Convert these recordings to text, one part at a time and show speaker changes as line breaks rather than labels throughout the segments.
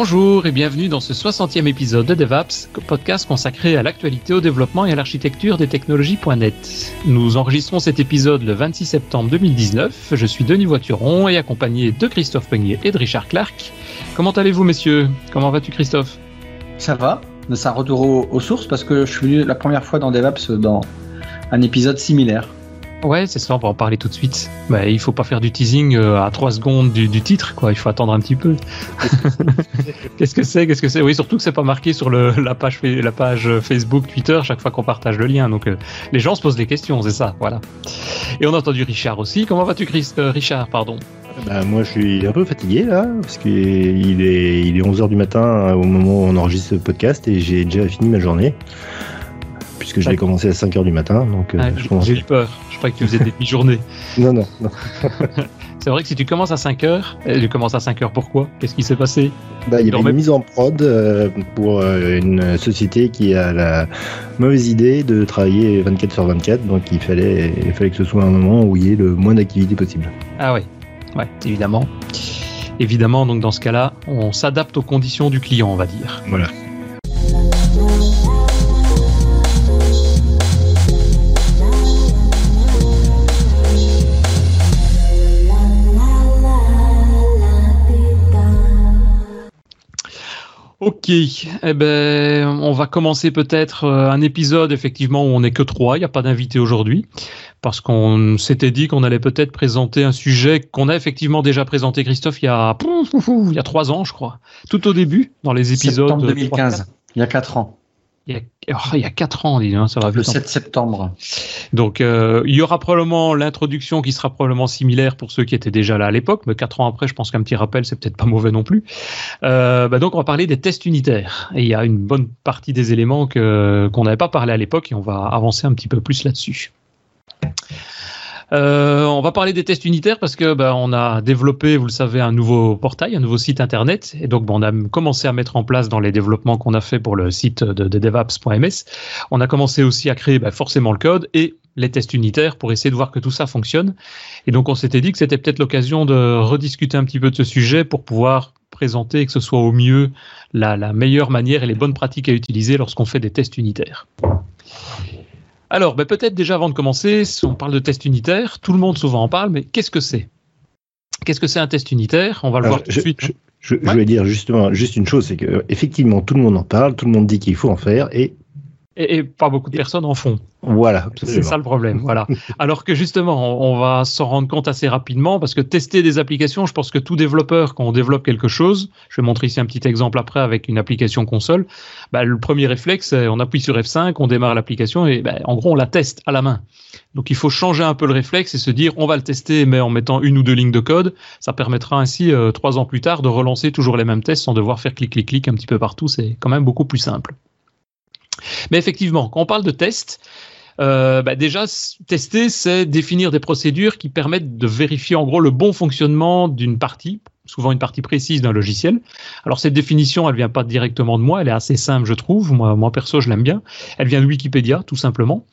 Bonjour et bienvenue dans ce 60e épisode de DevApps, podcast consacré à l'actualité, au développement et à l'architecture des technologies.net. Nous enregistrons cet épisode le 26 septembre 2019. Je suis Denis Voituron et accompagné de Christophe Peignet et de Richard Clark. Comment allez-vous messieurs? Comment vas-tu Christophe?
Ça va, c'est un retour aux, sources parce que je suis venu la première fois dans DevApps dans un épisode similaire.
Ouais, c'est ça, on va en parler tout de suite. Bah, il faut pas faire du teasing euh, à 3 secondes du, titre, quoi. Il faut attendre un petit peu. Qu'est-ce que c'est Qu'est-ce que c'est? Oui, surtout que c'est pas marqué sur le, la, page, la page Facebook, Twitter, chaque fois qu'on partage le lien. Donc, euh, les gens se posent des questions, c'est ça, voilà. Et on a entendu Richard aussi. Comment vas-tu, Chris euh, Richard, pardon?
Bah, moi, je suis un peu fatigué, là, parce qu'il est, il est 11h du matin au moment où on enregistre ce podcast et j'ai déjà fini ma journée puisque je l'ai commencé à 5h du matin. Donc,
ah, j'ai eu peur. Je croyais que tu faisais des demi-journées.
non, non, non.
C'est vrai que si tu commences à 5 h tu commences à 5 h pourquoi? Qu'est-ce qui s'est passé?
Bah, Il y avait une mise en prod euh, pour euh, une société qui a la mauvaise idée de travailler 24 sur 24, donc il fallait, il fallait que ce soit un moment où il y ait le moins d'activité possible.
Ah oui, ouais, évidemment. Évidemment, donc dans ce cas-là, on s'adapte aux conditions du client, on va dire.
Voilà.
Ok, eh ben, on va commencer peut-être euh, un épisode effectivement où on n'est que trois, il n'y a pas d'invité aujourd'hui, parce qu'on s'était dit qu'on allait peut-être présenter un sujet qu'on a effectivement déjà présenté, Christophe, il y a, il y a trois ans, je crois, tout au début, dans les épisodes.
Septembre 2015, il y a quatre ans.
Il y a, oh, il y a 4 ans, dis, hein, ça va
Le 7 septembre.
Donc, euh, il y aura probablement l'introduction qui sera probablement similaire pour ceux qui étaient déjà là à l'époque, mais 4 ans après, je pense qu'un petit rappel, c'est peut-être pas mauvais non plus. Euh, bah donc, on va parler des tests unitaires. Et il y a une bonne partie des éléments que, qu'on n'avait pas parlé à l'époque et on va avancer un petit peu plus là-dessus. Euh, on va parler des tests unitaires parce que ben, on a développé, vous le savez, un nouveau portail, un nouveau site internet, et donc ben, on a commencé à mettre en place dans les développements qu'on a fait pour le site de, de devaps.ms, on a commencé aussi à créer ben, forcément le code et les tests unitaires pour essayer de voir que tout ça fonctionne. Et donc on s'était dit que c'était peut-être l'occasion de rediscuter un petit peu de ce sujet pour pouvoir présenter que ce soit au mieux la, la meilleure manière et les bonnes pratiques à utiliser lorsqu'on fait des tests unitaires. Alors, ben, peut-être déjà avant de commencer, si on parle de test unitaire, tout le monde souvent en parle, mais qu'est-ce que c'est? Qu'est-ce que c'est un test unitaire? On va le voir tout de suite.
Je, je, vais dire justement juste une chose, c'est que effectivement tout le monde en parle, tout le monde dit qu'il faut en faire, et
et, pas beaucoup de personnes en font.
Voilà,
c'est ça le problème. Voilà. Alors que justement, on, va s'en rendre compte assez rapidement parce que tester des applications, je pense que tout développeur, quand on développe quelque chose, je vais montrer ici un petit exemple après avec une application console, bah, le premier réflexe, on appuie sur F5, on démarre l'application et bah, en gros, on la teste à la main. Donc il faut changer un peu le réflexe et se dire on va le tester mais en mettant une ou deux lignes de code. Ça permettra ainsi euh, trois ans plus tard de relancer toujours les mêmes tests sans devoir faire clic clic clic un petit peu partout. C'est quand même beaucoup plus simple. Mais effectivement, quand on parle de test, euh, bah déjà, tester, c'est définir des procédures qui permettent de vérifier en gros le bon fonctionnement d'une partie, souvent une partie précise d'un logiciel. Alors cette définition, elle vient pas directement de moi, elle est assez simple, je trouve. Moi, moi perso, je l'aime bien. Elle vient de Wikipédia, tout simplement.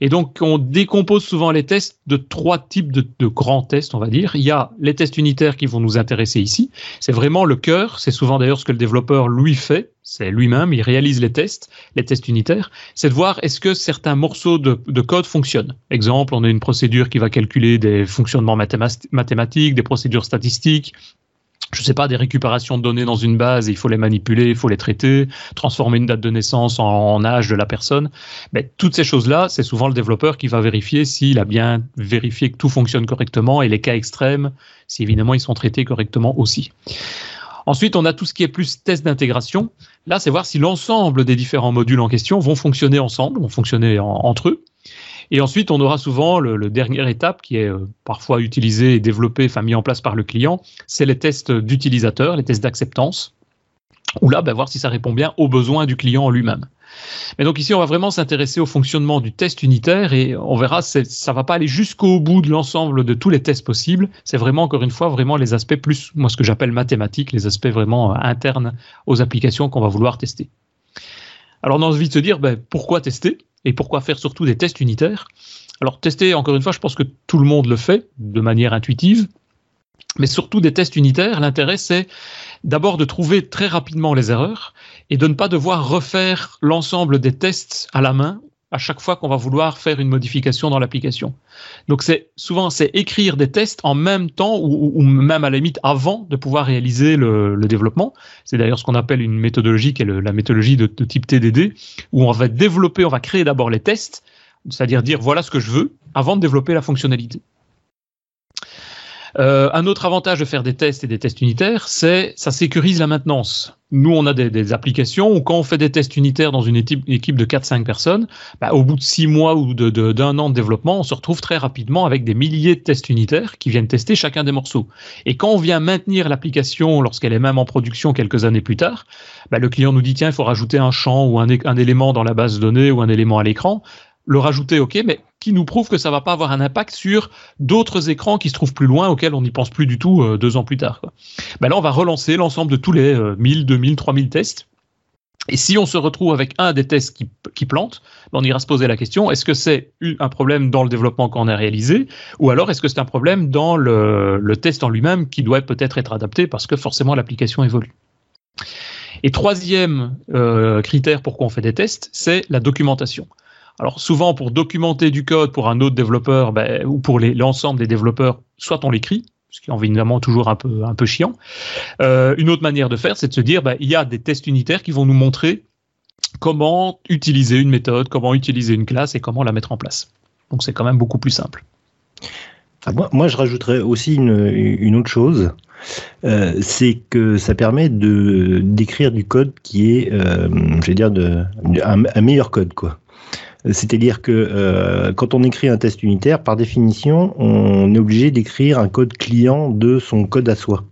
Et donc, on décompose souvent les tests de trois types de, grands tests, on va dire. Il y a les tests unitaires qui vont nous intéresser ici. C'est vraiment le cœur. C'est souvent d'ailleurs ce que le développeur lui fait c'est lui-même, il réalise les tests, les tests unitaires, c'est de voir est-ce que certains morceaux de, code fonctionnent. Exemple, on a une procédure qui va calculer des fonctionnements mathématiques, des procédures statistiques, je sais pas, des récupérations de données dans une base, il faut les manipuler, il faut les traiter, transformer une date de naissance en, âge de la personne. Mais toutes ces choses-là, c'est souvent le développeur qui va vérifier s'il a bien vérifié que tout fonctionne correctement et les cas extrêmes, si évidemment ils sont traités correctement aussi. Ensuite, on a tout ce qui est plus test d'intégration. Là, c'est voir si l'ensemble des différents modules en question vont fonctionner ensemble, vont fonctionner entre eux. Et ensuite, on aura souvent le, le dernière étape qui est euh, parfois utilisée et développée, enfin mis en place par le client, c'est les tests d'utilisateur, les tests d'acceptance. Ou là, ben, voir si ça répond bien aux besoins du client lui-même. Mais donc ici, on va vraiment s'intéresser au fonctionnement du test unitaire et on verra, ça va pas aller jusqu'au bout de l'ensemble de tous les tests possibles. C'est vraiment, encore une fois, vraiment les aspects plus, moi, ce que j'appelle mathématiques, les aspects vraiment euh, internes aux applications qu'on va vouloir tester. Alors, on a envie de se dire, ben, pourquoi tester? Et pourquoi faire surtout des tests unitaires? Alors tester, encore une fois, je pense que tout le monde le fait de manière intuitive. Mais surtout des tests unitaires, l'intérêt c'est d'abord de trouver très rapidement les erreurs et de ne pas devoir refaire l'ensemble des tests à la main à chaque fois qu'on va vouloir faire une modification dans l'application. Donc c'est souvent c'est écrire des tests en même temps ou, même à la limite avant de pouvoir réaliser le, développement. C'est d'ailleurs ce qu'on appelle une méthodologie qui est la méthodologie de, de, type TDD où on va développer, on va créer d'abord les tests, c'est-à-dire dire voilà ce que je veux avant de développer la fonctionnalité. Euh, un autre avantage de faire des tests et des tests unitaires, c'est ça sécurise la maintenance. Nous, on a des, applications où quand on fait des tests unitaires dans une équipe, de 4-5 personnes, bah, au bout de 6 mois ou d'un de, an de développement, on se retrouve très rapidement avec des milliers de tests unitaires qui viennent tester chacun des morceaux. Et quand on vient maintenir l'application lorsqu'elle est même en production quelques années plus tard, bah, le client nous dit tiens, il faut rajouter un champ ou un, un élément dans la base de données ou un élément à l'écran le rajouter, ok, mais qui nous prouve que ça va pas avoir un impact sur d'autres écrans qui se trouvent plus loin, auxquels on n'y pense plus du tout euh, deux ans plus tard. Ben là, on va relancer l'ensemble de tous les 1000, 2000, 3000 tests. Et si on se retrouve avec un des tests qui, plante, ben on ira se poser la question est-ce que c'est un problème dans le développement qu'on a réalisé, ou alors est-ce que c'est un problème dans le, test en lui-même qui doit peut-être être adapté parce que forcément l'application évolue. Et troisième euh, critère pour on fait des tests, c'est la documentation. Alors souvent pour documenter du code pour un autre développeur ben, ou pour l'ensemble des développeurs, soit on l'écrit, ce qui est évidemment toujours un peu, chiant. Euh, une autre manière de faire, c'est de se dire, ben, il y a des tests unitaires qui vont nous montrer comment utiliser une méthode, comment utiliser une classe et comment la mettre en place. Donc c'est quand même beaucoup plus simple.
moi, je rajouterais aussi une, autre chose. Euh, c'est que ça permet de d'écrire du code qui est, euh, je vais dire, un meilleur code, quoi. C'est-à-dire que euh, quand on écrit un test unitaire, par définition, on est obligé d'écrire un code client de son code à soi.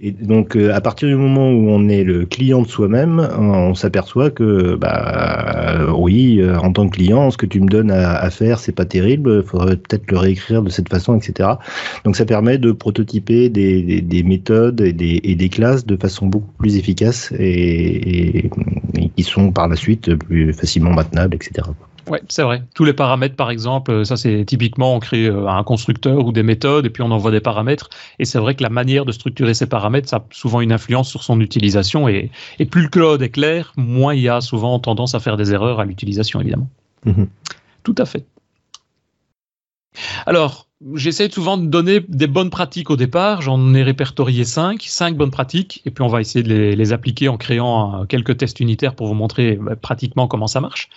Et donc, euh, à partir du moment où on est le client de soi-même, on s'aperçoit que, bah, oui, euh, en tant que client, ce que tu me donnes à, faire, c'est pas terrible. Il faudrait peut-être le réécrire de cette façon, etc. Donc, ça permet de prototyper des, des, méthodes et des, et des, classes de façon beaucoup plus efficace et, et, qui sont par la suite plus facilement maintenables, etc.
Oui, c'est vrai. Tous les paramètres, par exemple, euh, ça c'est typiquement on crée euh, un constructeur ou des méthodes et puis on envoie des paramètres. Et c'est vrai que la manière de structurer ces paramètres, ça a souvent une influence sur son utilisation. Et, plus le code est clair, moins il y a souvent tendance à faire des erreurs à l'utilisation, évidemment. Mhm. Tout à fait. Alors, j'essaie souvent de donner des bonnes pratiques au départ. J'en ai répertorié cinq, cinq bonnes pratiques, et puis on va essayer de les, appliquer en créant euh, quelques tests unitaires pour vous montrer bah, pratiquement comment ça marche.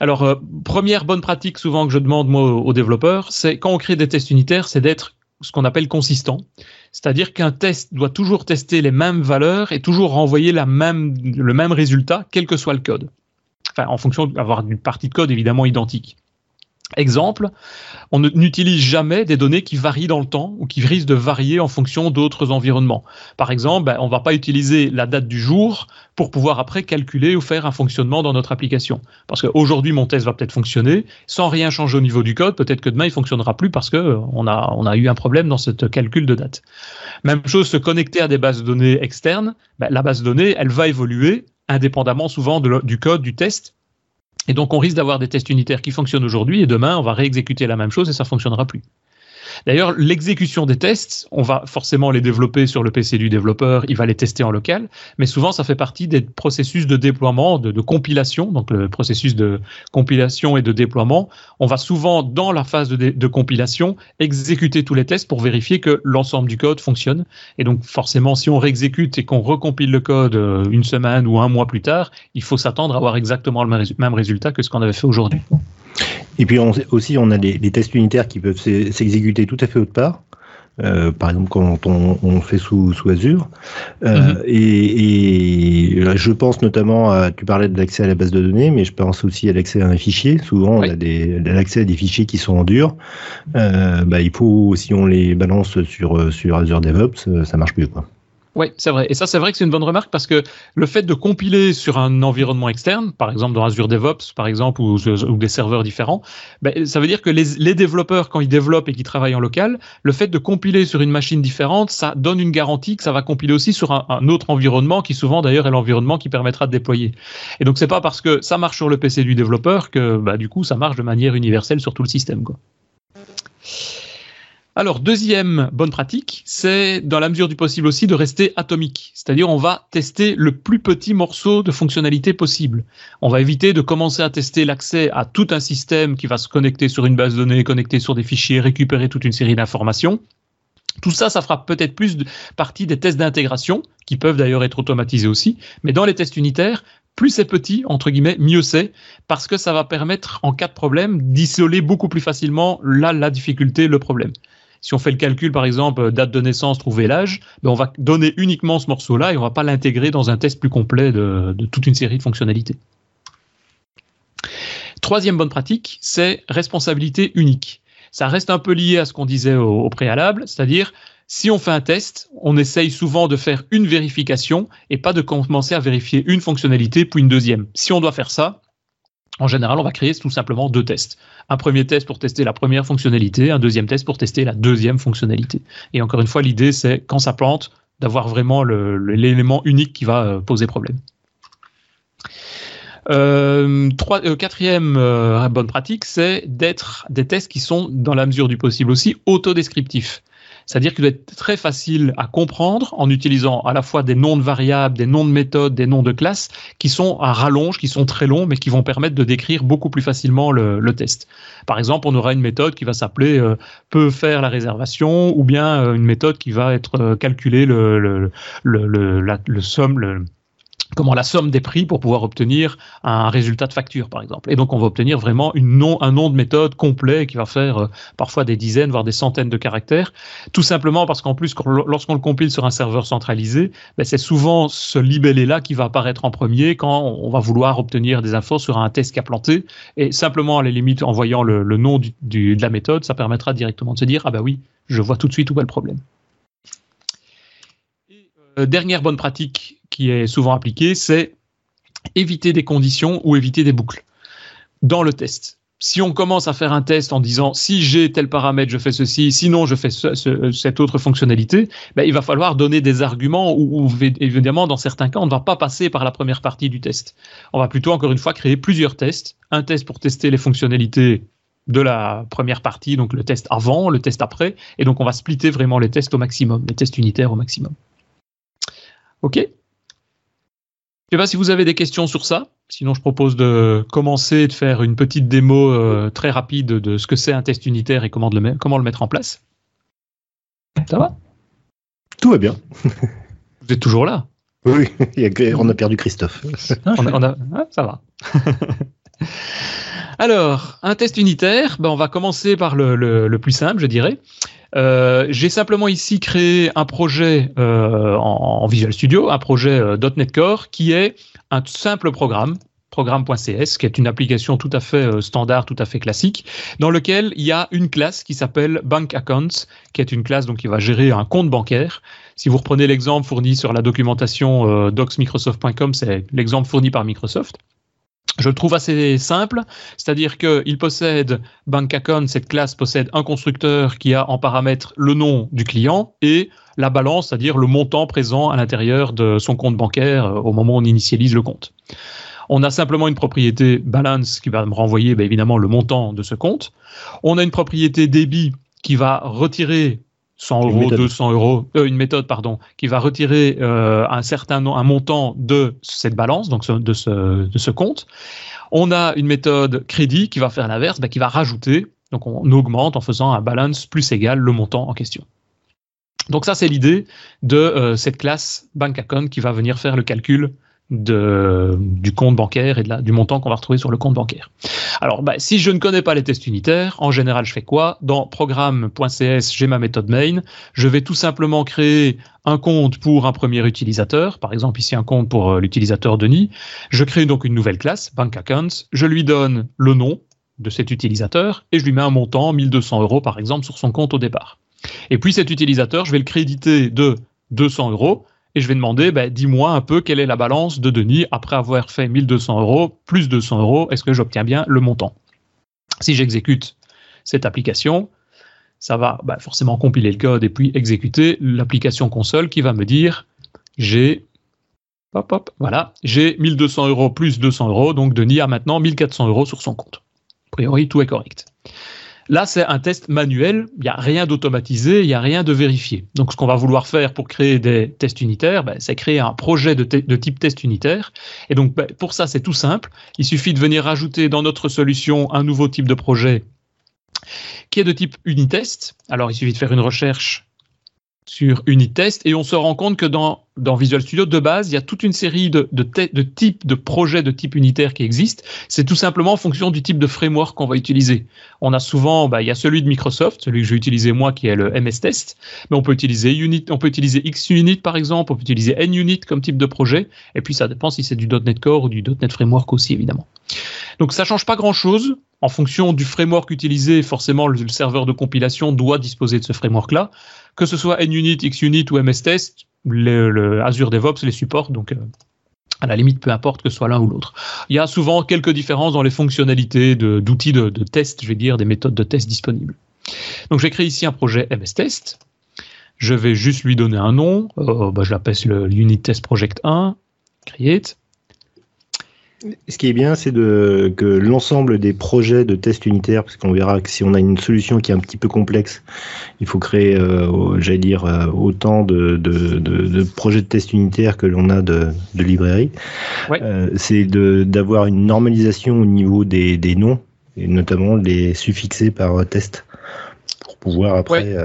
Alors, euh, première bonne pratique souvent que je demande moi aux développeurs, c'est quand on crée des tests unitaires, c'est d'être ce qu'on appelle consistant. C'est-à-dire qu'un test doit toujours tester les mêmes valeurs et toujours renvoyer la même, le même résultat, quel que soit le code. Enfin, en fonction d'avoir une partie de code évidemment identique. Exemple, on n'utilise jamais des données qui varient dans le temps ou qui risquent de varier en fonction d'autres environnements. Par exemple, ben, on ne va pas utiliser la date du jour pour pouvoir après calculer ou faire un fonctionnement dans notre application. Parce qu'aujourd'hui, mon test va peut-être fonctionner sans rien changer au niveau du code. Peut-être que demain, il fonctionnera plus parce qu'on euh, a eu un problème dans ce calcul de date. Même chose, se connecter à des bases de données externes. Ben, la base de données, elle va évoluer indépendamment souvent du code du test et donc, on risque d'avoir des tests unitaires qui fonctionnent aujourd'hui et demain, on va réexécuter la même chose et ça fonctionnera plus. D'ailleurs, l'exécution des tests, on va forcément les développer sur le PC du développeur, il va les tester en local, mais souvent ça fait partie des processus de déploiement, de, compilation, donc le processus de compilation et de déploiement. On va souvent, dans la phase de, compilation, exécuter tous les tests pour vérifier que l'ensemble du code fonctionne. Et donc forcément, si on réexécute et qu'on recompile le code euh, une semaine ou un mois plus tard, il faut s'attendre à avoir exactement le même résultat que ce qu'on avait fait aujourd'hui.
Et puis aussi, on a des, tests unitaires qui peuvent s'exécuter tout à fait autre part. Euh, par exemple, quand on, fait sous, sous Azure. Euh, mhm. et, je pense notamment à, tu parlais de l'accès à la base de données, mais je pense aussi à l'accès à un fichier. Souvent, on a l'accès à des fichiers qui sont en dur. Euh, bah, il faut, si on les balance sur, sur Azure DevOps, ça marche mieux. Quoi.
Oui, c'est vrai. Et ça, c'est vrai que c'est une bonne remarque parce que le fait de compiler sur un environnement externe, par exemple dans Azure DevOps, par exemple, ou, des serveurs différents, ben, ça veut dire que les, développeurs, quand ils développent et qu'ils travaillent en local, le fait de compiler sur une machine différente, ça donne une garantie que ça va compiler aussi sur un, autre environnement qui souvent d'ailleurs est l'environnement qui permettra de déployer. Et donc c'est pas parce que ça marche sur le PC du développeur que bah, du coup ça marche de manière universelle sur tout le système. Quoi. Alors, deuxième bonne pratique, c'est dans la mesure du possible aussi de rester atomique. C'est-à-dire, on va tester le plus petit morceau de fonctionnalité possible. On va éviter de commencer à tester l'accès à tout un système qui va se connecter sur une base de données, connecter sur des fichiers, récupérer toute une série d'informations. Tout ça, ça fera peut-être plus partie des tests d'intégration, qui peuvent d'ailleurs être automatisés aussi. Mais dans les tests unitaires, plus c'est petit, entre guillemets, mieux c'est, parce que ça va permettre, en cas de problème, d'isoler beaucoup plus facilement là, la difficulté, le problème. Si on fait le calcul, par exemple, euh, date de naissance, trouver l'âge, ben on va donner uniquement ce morceau-là et on va pas l'intégrer dans un test plus complet de, toute une série de fonctionnalités. Troisième bonne pratique, c'est responsabilité unique. Ça reste un peu lié à ce qu'on disait au, préalable, c'est-à-dire si on fait un test, on essaye souvent de faire une vérification et pas de commencer à vérifier une fonctionnalité puis une deuxième. Si on doit faire ça, en général, on va créer tout simplement deux tests. Un premier test pour tester la première fonctionnalité, un deuxième test pour tester la deuxième fonctionnalité. Et encore une fois, l'idée, c'est quand ça plante, d'avoir vraiment l'élément unique qui va euh, poser problème. Euh, euh, quatrième bonne pratique, c'est d'être des tests qui sont, dans la mesure du possible aussi, autodescriptifs. C'est-à-dire qu'il doit être très facile à comprendre en utilisant à la fois des noms de variables, des noms de méthodes, des noms de classes qui sont à rallonge, qui sont très longs, mais qui vont permettre de décrire beaucoup plus facilement le, test. Par exemple, on aura une méthode qui va s'appeler euh, peut faire la réservation ou bien euh, une méthode qui va être euh, calculer le, le, le, le somme, le, comment la somme des prix pour pouvoir obtenir un résultat de facture, par exemple. Et donc, on va obtenir vraiment un nom de méthode complet qui va faire euh, parfois des dizaines, voire des centaines de caractères, tout simplement parce qu'en plus, lorsqu'on le compile sur un serveur centralisé, ben, c'est souvent ce libellé-là qui va apparaître en premier quand on va vouloir obtenir des infos sur un test qui a planté. Et simplement, à la limite, en voyant le, nom de la méthode, ça permettra directement de se dire, ah bah oui, je vois tout de suite où est le problème. Euh, dernière bonne pratique qui est souvent appliquée, c'est éviter des conditions ou éviter des boucles dans le test. Si on commence à faire un test en disant si j'ai tel paramètre, je fais ceci, sinon je fais cette autre fonctionnalité, ben, il va falloir donner des arguments ou, évidemment dans certains cas on ne va pas passer par la première partie du test. On va plutôt encore une fois créer plusieurs tests, un test pour tester les fonctionnalités de la première partie, donc le test avant, le test après, et donc on va splitter vraiment les tests au maximum, les tests unitaires au maximum. OK? Je ne sais pas si vous avez des questions sur ça. Sinon, je propose de commencer de faire une petite démo euh, très rapide de ce que c'est un test unitaire et comment, le, comment le mettre en place. Ça va?
Tout va bien.
vous êtes toujours là?
Oui, on a perdu Christophe.
Ah, ça va. Alors, un test unitaire, ben, on va commencer par le plus simple, je dirais. Euh, j'ai simplement ici créé un projet euh, en, Visual Studio, un projet euh, .NET Core qui est un simple programme programme.cs, qui est une application tout à fait standard, tout à fait classique, dans lequel il y a une classe qui s'appelle Bank Accounts, qui est une classe donc qui va gérer un compte bancaire. Si vous reprenez l'exemple fourni sur la documentation docsmicrosoft.com, c'est l'exemple fourni par Microsoft je le trouve assez simple, c'est-à-dire qu'il possède Bank Account, cette classe possède un constructeur qui a en paramètre le nom du client et la balance, c'est-à-dire le montant présent à l'intérieur de son compte bancaire euh, au moment où on initialise le compte. On a simplement une propriété balance qui va me renvoyer ben, évidemment le montant de ce compte. On a une propriété débit qui va retirer 100 euros, 200 euros, euh, une méthode pardon, qui va retirer euh, un certain un montant de cette balance, donc de, ce, de ce compte. On a une méthode crédit qui va faire l'inverse, bah, qui va rajouter, donc on augmente en faisant un balance plus égal le montant en question. Donc ça c'est l'idée de euh, cette classe bank account qui va venir faire le calcul du compte bancaire et du montant qu'on va retrouver sur le compte bancaire. Alors, bah, si je ne connais pas les tests unitaires, en général, je fais quoi? Dans programme.cs, j'ai ma méthode main. Je vais tout simplement créer un compte pour un premier utilisateur, par exemple ici un compte pour euh, l'utilisateur Denis. Je crée donc une nouvelle classe, bank account. Je lui donne le nom de cet utilisateur et je lui mets un montant, 1200 euros par exemple, sur son compte au départ. Et puis cet utilisateur, je vais le créditer de 200 euros et je vais demander, ben, dis-moi un peu quelle est la balance de Denis après avoir fait 1200 euros plus 200 euros, est-ce que j'obtiens bien le montant? Si j'exécute cette application, ça va ben, forcément compiler le code et puis exécuter l'application console qui va me dire, j'ai j'ai 1200 euros plus 200 euros, donc Denis a maintenant 1400 euros sur son compte. A priori, tout est correct. Là, c'est un test manuel, il n'y a rien d'automatisé, il n'y a rien de vérifié. Donc, ce qu'on va vouloir faire pour créer des tests unitaires, ben, c'est créer un projet de, type test unitaire. Et donc, ben, pour ça, c'est tout simple. Il suffit de venir rajouter dans notre solution un nouveau type de projet qui est de type unitest. Alors, il suffit de faire une recherche sur Unitest et on se rend compte que dans, Visual Studio, de base, il y a toute une série de, types de projets de type unitaire qui existent. C'est tout simplement en fonction du type de framework qu'on va utiliser. On a souvent, bah, il y a celui de Microsoft, celui que j'ai utilisé moi, qui est le MS Test, mais on peut utiliser Unit, on peut utiliser XUnit par exemple, on peut utiliser NUnit comme type de projet, et puis ça dépend si c'est du .NET Core ou du .NET Framework aussi, évidemment. Donc ça change pas grand-chose. En fonction du framework utilisé, forcément, le serveur de compilation doit disposer de ce framework-là que ce soit NUnit, XUnit ou MSTest, le, le Azure DevOps les supporte, donc euh, à la limite, peu importe que ce soit l'un ou l'autre. Il y a souvent quelques différences dans les fonctionnalités d'outils de, test, je vais dire, des méthodes de test disponibles. Donc j'ai créé ici un projet MSTest. Je vais juste lui donner un nom. Euh, bah, je l'appelle le Unit Test Project 1. Create.
Ce qui est bien, c'est que l'ensemble des projets de tests unitaires, parce qu'on verra que si on a une solution qui est un petit peu complexe, il faut créer, euh, j'allais dire, euh, autant de, projets de tests unitaires que l'on a de, librairies. Euh, c'est d'avoir une normalisation au niveau des, noms, et notamment les suffixer par test, pour pouvoir après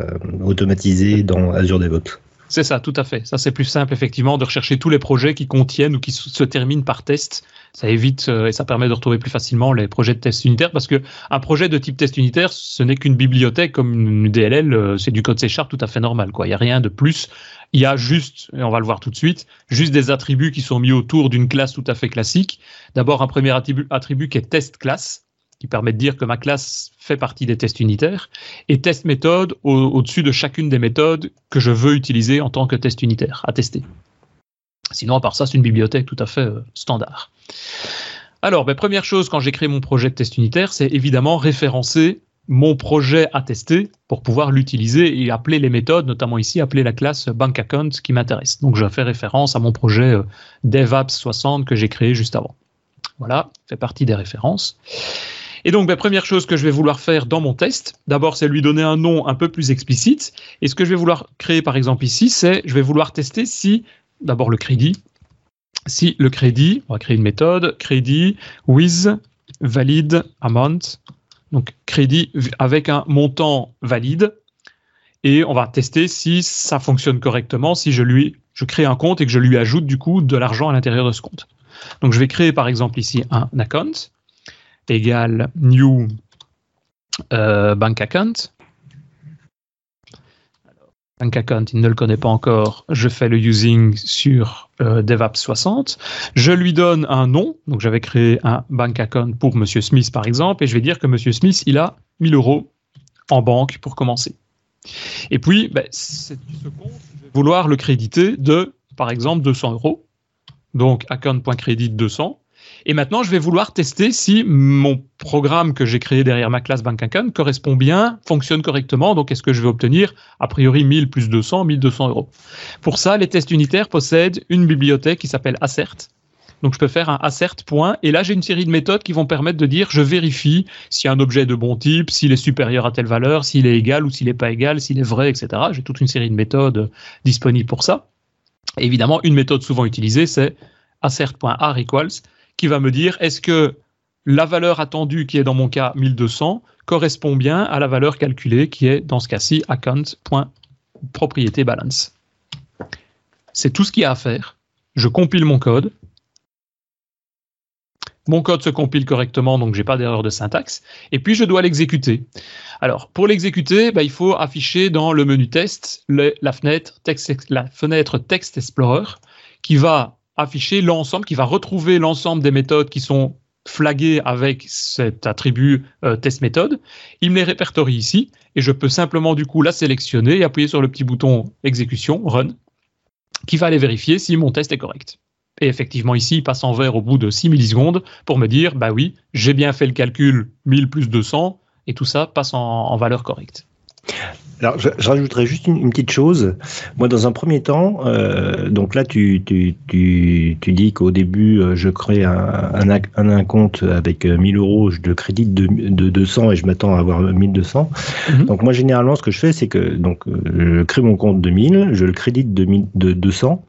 automatiser dans Azure DevOps.
C'est ça, tout à fait. Ça, c'est plus simple, effectivement, de rechercher tous les projets qui contiennent ou qui se terminent par test. Ça évite euh, et ça permet de retrouver plus facilement les projets de test unitaire parce que un projet de type test unitaire, ce n'est qu'une bibliothèque comme une DLL, euh, c'est du code C tout à fait normal. Il n'y a rien de plus. Il y a juste, et on va le voir tout de suite, juste des attributs qui sont mis autour d'une classe tout à fait classique. D'abord, un premier attribut, qui est test class qui permet de dire que ma classe fait partie des tests unitaires, et test méthode au-dessus de chacune des méthodes que je veux utiliser en tant que test unitaire à tester. Sinon, à part ça, c'est une bibliothèque tout à fait euh, standard. Alors, ben, première chose quand j'ai créé mon projet de test unitaire, c'est évidemment référencer mon projet à tester pour pouvoir l'utiliser et appeler les méthodes, notamment ici, appeler la classe bank account qui m'intéresse. Donc, je fais référence à mon projet euh, DevApps 60 que j'ai créé juste avant. Voilà, fait partie des références. Et donc, la ben, première chose que je vais vouloir faire dans mon test, d'abord, c'est lui donner un nom un peu plus explicite. Et ce que je vais vouloir créer, par exemple, ici, c'est je vais vouloir tester si, d'abord, le crédit. Si le crédit, on va créer une méthode, crédit with valid amount, donc crédit avec un montant valide, et on va tester si ça fonctionne correctement, si je lui, crée un compte et que je lui ajoute du coup de l'argent à l'intérieur de ce compte. Donc je vais créer par exemple ici un account égale new euh, bank account. Bank account, il ne le connaît pas encore. Je fais le using sur euh, DevApps 60. Je lui donne un nom. Donc, j'avais créé un bank account pour Monsieur Smith, par exemple, et je vais dire que Monsieur Smith, il a 1000 euros en banque pour commencer. Et puis, ben, ce compte, je vais vouloir le créditer de, par exemple, 200 euros. Donc, account.credit 200. Et maintenant, je vais vouloir tester si mon programme que j'ai créé derrière ma classe Bank Account correspond bien, fonctionne correctement. Donc, est-ce que je vais obtenir a priori 1000 plus 200, 1200 euros Pour ça, les tests unitaires possèdent une bibliothèque qui s'appelle assert. Donc, je peux faire un assert point. Et là, j'ai une série de méthodes qui vont permettre de dire je vérifie si un objet est de bon type, s'il est supérieur à telle valeur, s'il est égal ou s'il n'est pas égal, s'il est vrai, etc. J'ai toute une série de méthodes disponibles pour ça. évidemment, une méthode souvent utilisée, c'est assert.r equals qui va me dire est-ce que la valeur attendue qui est dans mon cas 1200 correspond bien à la valeur calculée qui est dans ce cas-ci account.propriété balance. C'est tout ce qu'il y a à faire. Je compile mon code. Mon code se compile correctement, donc j'ai pas d'erreur de syntaxe. Et puis je dois l'exécuter. Alors pour l'exécuter, bah, il faut afficher dans le menu test la, fenêtre la fenêtre Text Explorer qui va afficher l'ensemble, qui va retrouver l'ensemble des méthodes qui sont flaguées avec cet attribut euh, test méthode. Il me les répertorie ici et je peux simplement du coup la sélectionner et appuyer sur le petit bouton exécution, run, qui va aller vérifier si mon test est correct. Et effectivement, ici, il passe en vert au bout de 6 millisecondes pour me dire, bah oui, j'ai bien fait le calcul 1000 plus 200 et tout ça passe en, en valeur correcte.
Alors, je, rajouterais juste une, petite chose. Moi, dans un premier temps, euh, donc là, tu, tu, tu, tu dis qu'au début, euh, je crée un, un, un, compte avec 1000 euh, euros, je le crédite de, de 200 et je m'attends à avoir 1200. Mhm. Donc, moi, généralement, ce que je fais, c'est que donc, je crée mon compte de 1000, je le crédite de, de 200.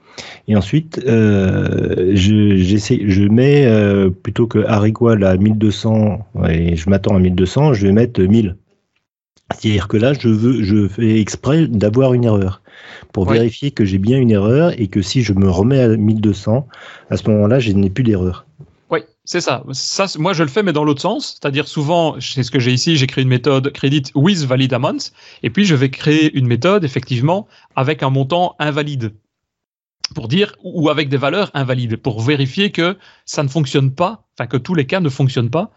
Et ensuite, euh, je, j'essaie, je mets euh, plutôt que Hariqual à 1200 et je m'attends à 1200, je vais mettre 1000. C'est-à-dire que là, je veux, je fais exprès d'avoir une erreur pour vérifier que j'ai bien une erreur et que si je me remets à 1200, à ce moment-là, je n'ai plus d'erreur.
Oui, c'est ça. ça. Moi, je le fais, mais dans l'autre sens. C'est-à-dire, souvent, c'est ce que j'ai ici, j'ai créé une méthode credit with valid amount, et puis je vais créer une méthode, effectivement, avec un montant invalide pour dire ou avec des valeurs invalides pour vérifier que ça ne fonctionne pas, enfin que tous les cas ne fonctionnent pas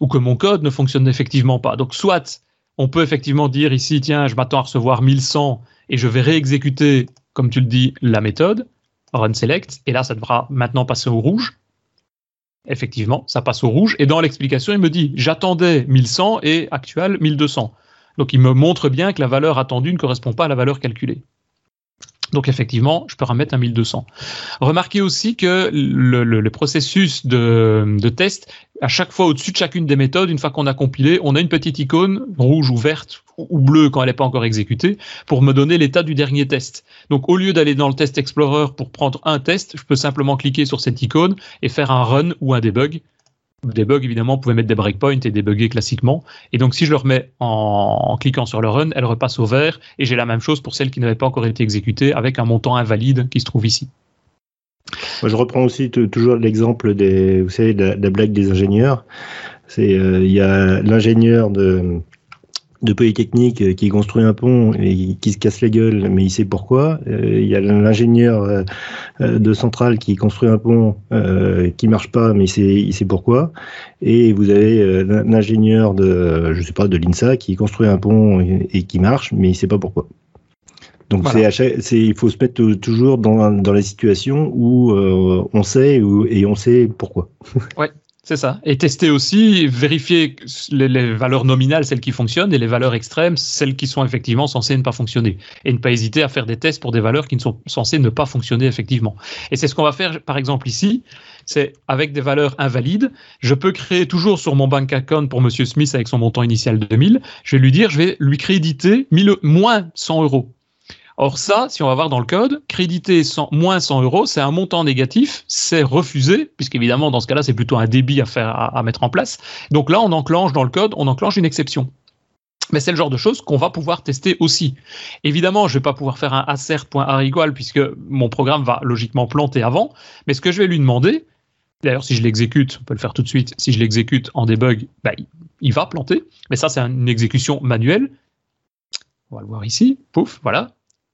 ou que mon code ne fonctionne effectivement pas. Donc soit on peut effectivement dire ici tiens, je m'attends à recevoir 1100 et je vais réexécuter comme tu le dis la méthode run select et là ça devra maintenant passer au rouge. Effectivement, ça passe au rouge et dans l'explication, il me dit j'attendais 1100 et actuel 1200. Donc il me montre bien que la valeur attendue ne correspond pas à la valeur calculée. Donc effectivement, je peux remettre un 1200. Remarquez aussi que le, processus de, test, à chaque fois au-dessus de chacune des méthodes, une fois qu'on a compilé, on a une petite icône rouge ou verte ou bleue quand elle n'est pas encore exécutée pour me donner l'état du dernier test. Donc au lieu d'aller dans le test Explorer pour prendre un test, je peux simplement cliquer sur cette icône et faire un run ou un debug des bugs, évidemment, pouvait mettre des breakpoints et débugger classiquement. Et donc, si je le remets en, cliquant sur le run, elle repasse au vert. Et j'ai la même chose pour celles qui n'avaient pas encore été exécutées avec un montant invalide qui se trouve ici.
Je reprends aussi toujours l'exemple des, vous savez, de la, blague des ingénieurs. C'est, euh, il y a l'ingénieur de, de Polytechnique euh, qui construit un pont et qui se casse la gueule, mais il sait pourquoi. Euh, il y a l'ingénieur euh, de Centrale qui construit un pont qui marche pas, mais il sait, il sait pourquoi. Et vous avez l'ingénieur de, je sais pas, de l'INSA qui construit un pont et, qui marche, mais il sait pas pourquoi. Donc c'est, il faut se mettre toujours dans, dans la situation où on sait et on sait pourquoi.
Ouais, c'est ça. Et tester aussi, vérifier les, valeurs nominales, celles qui fonctionnent, et les valeurs extrêmes, celles qui sont effectivement censées ne pas fonctionner. Et ne pas hésiter à faire des tests pour des valeurs qui ne sont censées ne pas fonctionner effectivement. Et c'est ce qu'on va faire, par exemple, ici. C'est avec des valeurs invalides. Je peux créer toujours sur mon bank account pour Monsieur Smith avec son montant initial de 2000. Je vais lui dire, je vais lui créditer 1000, moins 100 euros. Or ça, si on va voir dans le code, créditer moins 100 euros, c'est un montant négatif, c'est refusé, puisqu'évidemment dans ce cas-là c'est plutôt un débit à faire à, mettre en place. Donc là on enclenche dans le code, on enclenche une exception. Mais c'est le genre de choses qu'on va pouvoir tester aussi. Évidemment, je ne vais pas pouvoir faire un assert.arigual puisque mon programme va logiquement planter avant. Mais ce que je vais lui demander, d'ailleurs si je l'exécute, on peut le faire tout de suite, si je l'exécute en debug, bah, il va planter. Mais ça c'est une exécution manuelle. On va le voir ici. Pouf, voilà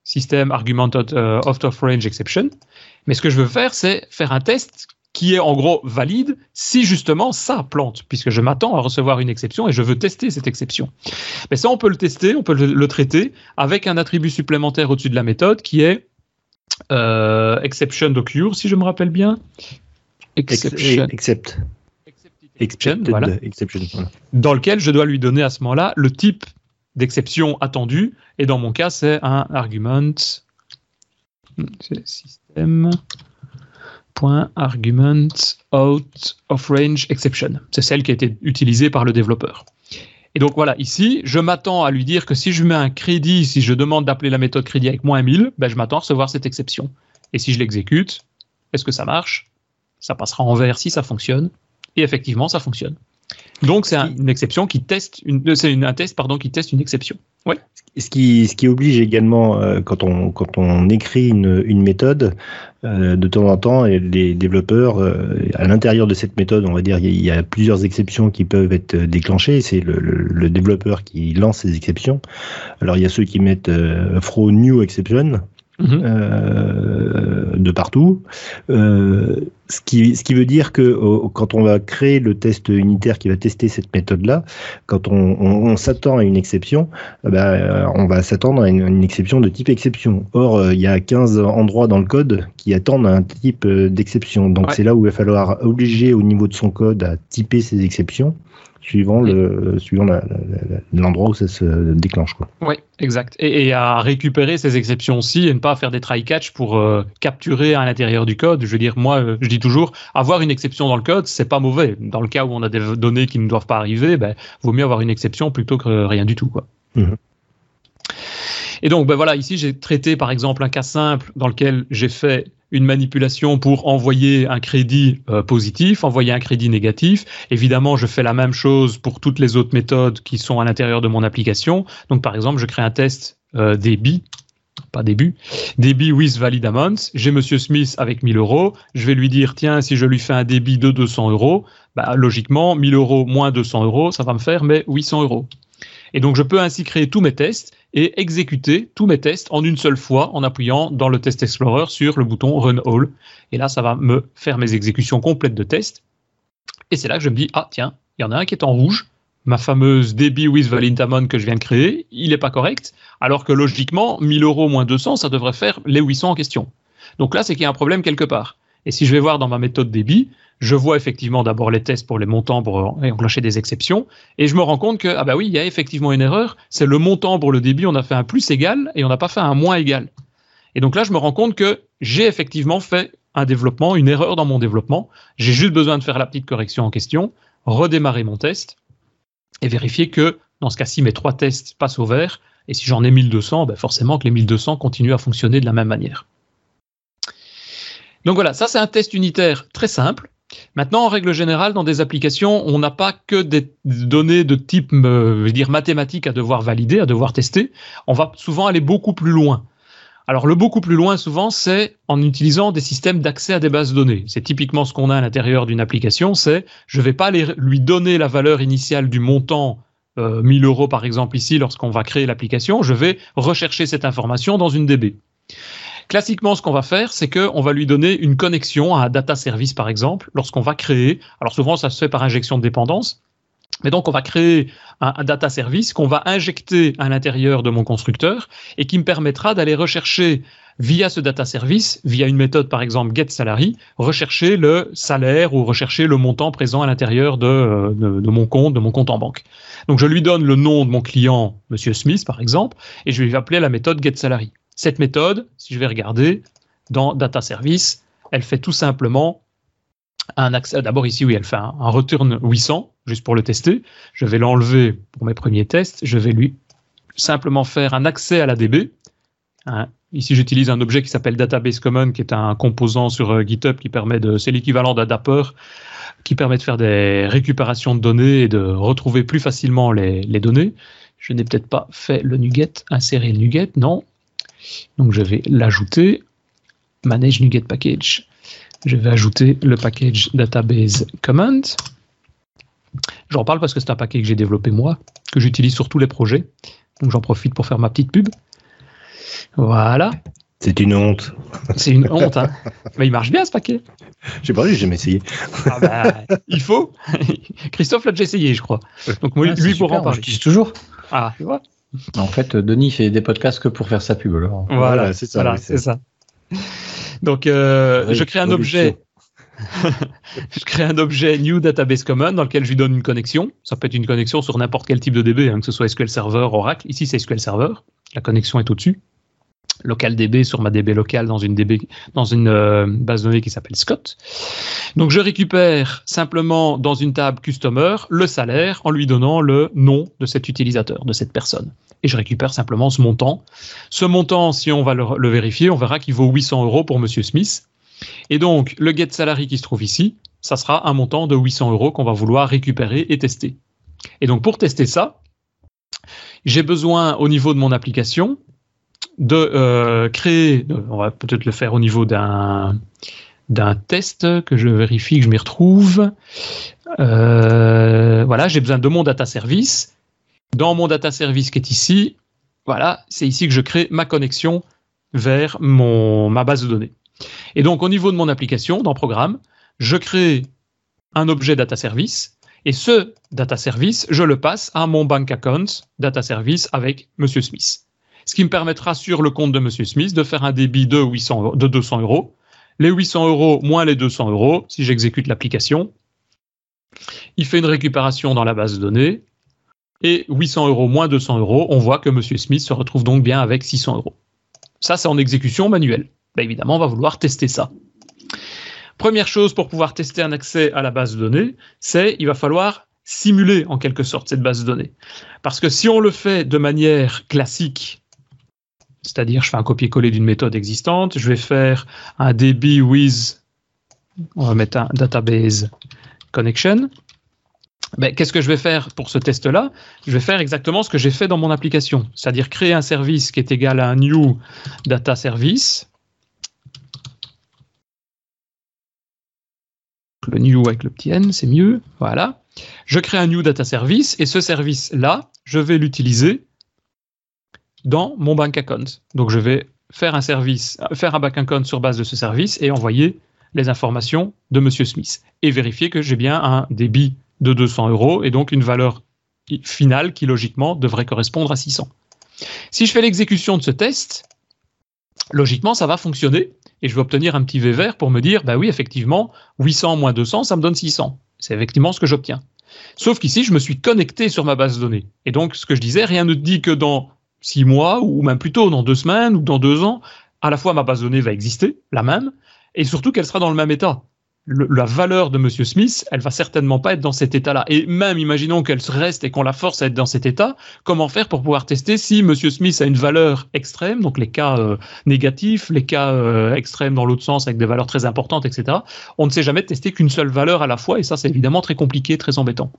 système argument euh, out, of range exception. Mais ce que je veux faire, c'est faire un test qui est en gros valide si justement ça plante, puisque je m'attends à recevoir une exception et je veux tester cette exception. Mais ça, on peut le tester, on peut le, traiter avec un attribut supplémentaire au-dessus de la méthode qui est euh, exception occur, si je me rappelle bien.
Exception. Except.
Exception, voilà. exception, Dans lequel je dois lui donner à ce moment-là le type d'exception attendue. Et dans mon cas, c'est un argument. out of range exception. C'est celle qui a été utilisée par le développeur. Et donc voilà, ici, je m'attends à lui dire que si je mets un crédit, si je demande d'appeler la méthode crédit avec moins 1000, ben je m'attends à recevoir cette exception. Et si je l'exécute, est-ce que ça marche? Ça passera en vert si ça fonctionne. Et effectivement, ça fonctionne. Donc c'est une exception qui teste une, euh, c'est un test pardon qui teste une exception. Ouais.
Ce qui, ce qui oblige également euh, quand on quand on écrit une, une méthode euh, de temps en temps les développeurs à l'intérieur de cette méthode on va dire il y, a, plusieurs exceptions qui peuvent être déclenchées c'est le, le, développeur qui lance ces exceptions. Alors il y a ceux qui mettent throw new exception Mhm. Euh, de partout. Euh, ce, qui, ce qui veut dire que quand on va créer le test unitaire qui va tester cette méthode-là, quand on, s'attend à une exception, eh ben, euh, on va s'attendre à une, exception de type exception. Or, il y a 15 endroits dans le code qui attendent un type d'exception. Donc c'est là où il va falloir obliger au niveau de son code à typer ces exceptions suivant le suivant l'endroit où ça se déclenche. Quoi.
Oui, exact. Et, à récupérer ces exceptions aussi et ne pas faire des try catch pour euh, capturer à l'intérieur du code. Je veux dire, moi, euh, je dis toujours, avoir une exception dans le code, c'est pas mauvais. Dans le cas où on a des données qui ne doivent pas arriver, ben, vaut mieux avoir une exception plutôt que rien du tout, quoi. Mhm. Et donc, ben voilà, ici j'ai traité par exemple un cas simple dans lequel j'ai fait une manipulation pour envoyer un crédit euh, positif, envoyer un crédit négatif. Évidemment, je fais la même chose pour toutes les autres méthodes qui sont à l'intérieur de mon application. Donc, par exemple, je crée un test euh, débit, pas début, débit with valid amount. J'ai Monsieur Smith avec 1000 euros. Je vais lui dire, tiens, si je lui fais un débit de 200 euros, bah, logiquement, 1000 euros moins 200 euros, ça va me faire mais 800 euros. Et donc, je peux ainsi créer tous mes tests et exécuter tous mes tests en une seule fois en appuyant dans le Test Explorer sur le bouton Run All. Et là, ça va me faire mes exécutions complètes de tests. Et c'est là que je me dis, ah tiens, il y en a un qui est en rouge. Ma fameuse DB with Valintamon que je viens de créer, il n'est pas correct. Alors que logiquement, 1000 euros moins 200, ça devrait faire les 800 en question. Donc là, c'est qu'il y a un problème quelque part. Et si je vais voir dans ma méthode débit, je vois effectivement d'abord les tests pour les montants pour enclencher des exceptions, et je me rends compte que, ah bah oui, il y a effectivement une erreur, c'est le montant pour le débit, on a fait un plus égal et on n'a pas fait un moins égal. Et donc là, je me rends compte que j'ai effectivement fait un développement, une erreur dans mon développement, j'ai juste besoin de faire la petite correction en question, redémarrer mon test, et vérifier que, dans ce cas-ci, mes trois tests passent au vert, et si j'en ai 1200, ben forcément que les 1200 continuent à fonctionner de la même manière. Donc voilà, ça c'est un test unitaire très simple. Maintenant, en règle générale, dans des applications, on n'a pas que des données de type, euh, je veux dire, mathématique à devoir valider, à devoir tester. On va souvent aller beaucoup plus loin. Alors, le beaucoup plus loin, souvent, c'est en utilisant des systèmes d'accès à des bases de données. C'est typiquement ce qu'on a à l'intérieur d'une application, c'est je ne vais pas lui donner la valeur initiale du montant 1000 euh, euros, par exemple, ici, lorsqu'on va créer l'application, je vais rechercher cette information dans une DB. Classiquement, ce qu'on va faire, c'est qu'on va lui donner une connexion à un data service, par exemple, lorsqu'on va créer. Alors souvent, ça se fait par injection de dépendance. Mais donc, on va créer un, data service qu'on va injecter à l'intérieur de mon constructeur et qui me permettra d'aller rechercher via ce data service, via une méthode par exemple getSalary, rechercher le salaire ou rechercher le montant présent à l'intérieur de, de, mon compte, de mon compte en banque. Donc, je lui donne le nom de mon client, Monsieur Smith par exemple, et je vais lui appeler la méthode getSalary. Cette méthode, si je vais regarder dans Data Service, elle fait tout simplement un accès. D'abord ici, oui, elle fait un, return 800, juste pour le tester. Je vais l'enlever pour mes premiers tests. Je vais lui simplement faire un accès à la DB. Hein, ici, j'utilise un objet qui s'appelle Database Common, qui est un composant sur euh, GitHub qui permet de, c'est l'équivalent d'un Dapper, qui permet de faire des récupérations de données et de retrouver plus facilement les, les données. Je n'ai peut-être pas fait le NuGet, insérer le NuGet, non. Donc je vais l'ajouter, manage NuGet package. Je vais ajouter le package database command. J'en parle parce que c'est un paquet que j'ai développé moi, que j'utilise sur tous les projets. Donc j'en profite pour faire ma petite pub. Voilà.
C'est une honte.
C'est une honte, hein. Mais il marche bien ce paquet.
Je sais pas, j'ai jamais essayé.
Ah bah, il faut. Christophe l'a déjà essayé, je crois. Donc moi, lui pour en parler.
Je toujours.
Ah, tu vois.
En fait, Denis fait des podcasts que pour faire sa pub.
Voilà, c'est ça. c'est ça. Donc, euh, je crée un objet. je crée un objet New Database Common dans lequel je lui donne une connexion. Ça peut être une connexion sur n'importe quel type de DB, hein, que ce soit SQL Server, Oracle. Ici, c'est SQL Server. La connexion est au-dessus. Local DB sur ma DB locale dans une DB dans une euh, base de données qui s'appelle Scott. Donc je récupère simplement dans une table customer le salaire en lui donnant le nom de cet utilisateur, de cette personne. Et je récupère simplement ce montant. Ce montant, si on va le, vérifier, on verra qu'il vaut 800 euros pour Monsieur Smith. Et donc le get salary qui se trouve ici, ça sera un montant de 800 euros qu'on va vouloir récupérer et tester. Et donc pour tester ça, j'ai besoin au niveau de mon application de euh, créer, on va peut-être le faire au niveau d'un test que je vérifie que je m'y retrouve. Euh, voilà, j'ai besoin de mon data service. Dans mon data service qui est ici, voilà, c'est ici que je crée ma connexion vers ma base de données. Et donc au niveau de mon application, dans Programme, je crée un objet data service et ce data service, je le passe à mon bank account data service avec Monsieur Smith ce qui me permettra sur le compte de Monsieur Smith de faire un débit de, 800, de 200 euros. Les 800 euros moins les 200 euros, si j'exécute l'application, Il fait une récupération dans la base de données. Et 800 euros moins 200 euros, on voit que M. Smith se retrouve donc bien avec 600 euros. Ça, c'est en exécution manuelle. Ben, évidemment, on va vouloir tester ça. Première chose pour pouvoir tester un accès à la base de données, c'est il va falloir simuler en quelque sorte cette base de données. Parce que si on le fait de manière classique, c'est-à-dire je fais un copier-coller d'une méthode existante, je vais faire un DB with, on va mettre un database connection. Ben, qu'est-ce que je vais faire pour ce test-là? Je vais faire exactement ce que j'ai fait dans mon application, c'est-à-dire créer un service qui est égal à un new data service le new avec le petit n, c'est mieux. Voilà. Je crée un new data service et ce service-là, je vais l'utiliser dans mon bank account. Donc je vais faire un service, faire un bank account sur base de ce service et envoyer les informations de Monsieur Smith et vérifier que j'ai bien un débit de 200 euros et donc une valeur finale qui logiquement devrait correspondre à 600. Si je fais l'exécution de ce test, logiquement ça va fonctionner et je vais obtenir un petit V vert pour me dire, bah oui, effectivement, 800 moins 200, ça me donne 600. C'est effectivement ce que j'obtiens. Sauf qu'ici, je me suis connecté sur ma base de données. Et donc, ce que je disais, rien ne dit que dans six mois, ou même plutôt dans deux semaines, ou dans deux ans, à la fois ma base de données va exister, la même, et surtout qu'elle sera dans le même état la valeur de Monsieur Smith, elle va certainement pas être dans cet état-là. Et même, imaginons qu'elle reste et qu'on la force à être dans cet état, comment faire pour pouvoir tester si Monsieur Smith a une valeur extrême, donc les cas euh, négatifs, les cas euh, extrêmes dans l'autre sens avec des valeurs très importantes, etc. On ne sait jamais tester qu'une seule valeur à la fois, et ça, c'est évidemment très compliqué, très embêtant.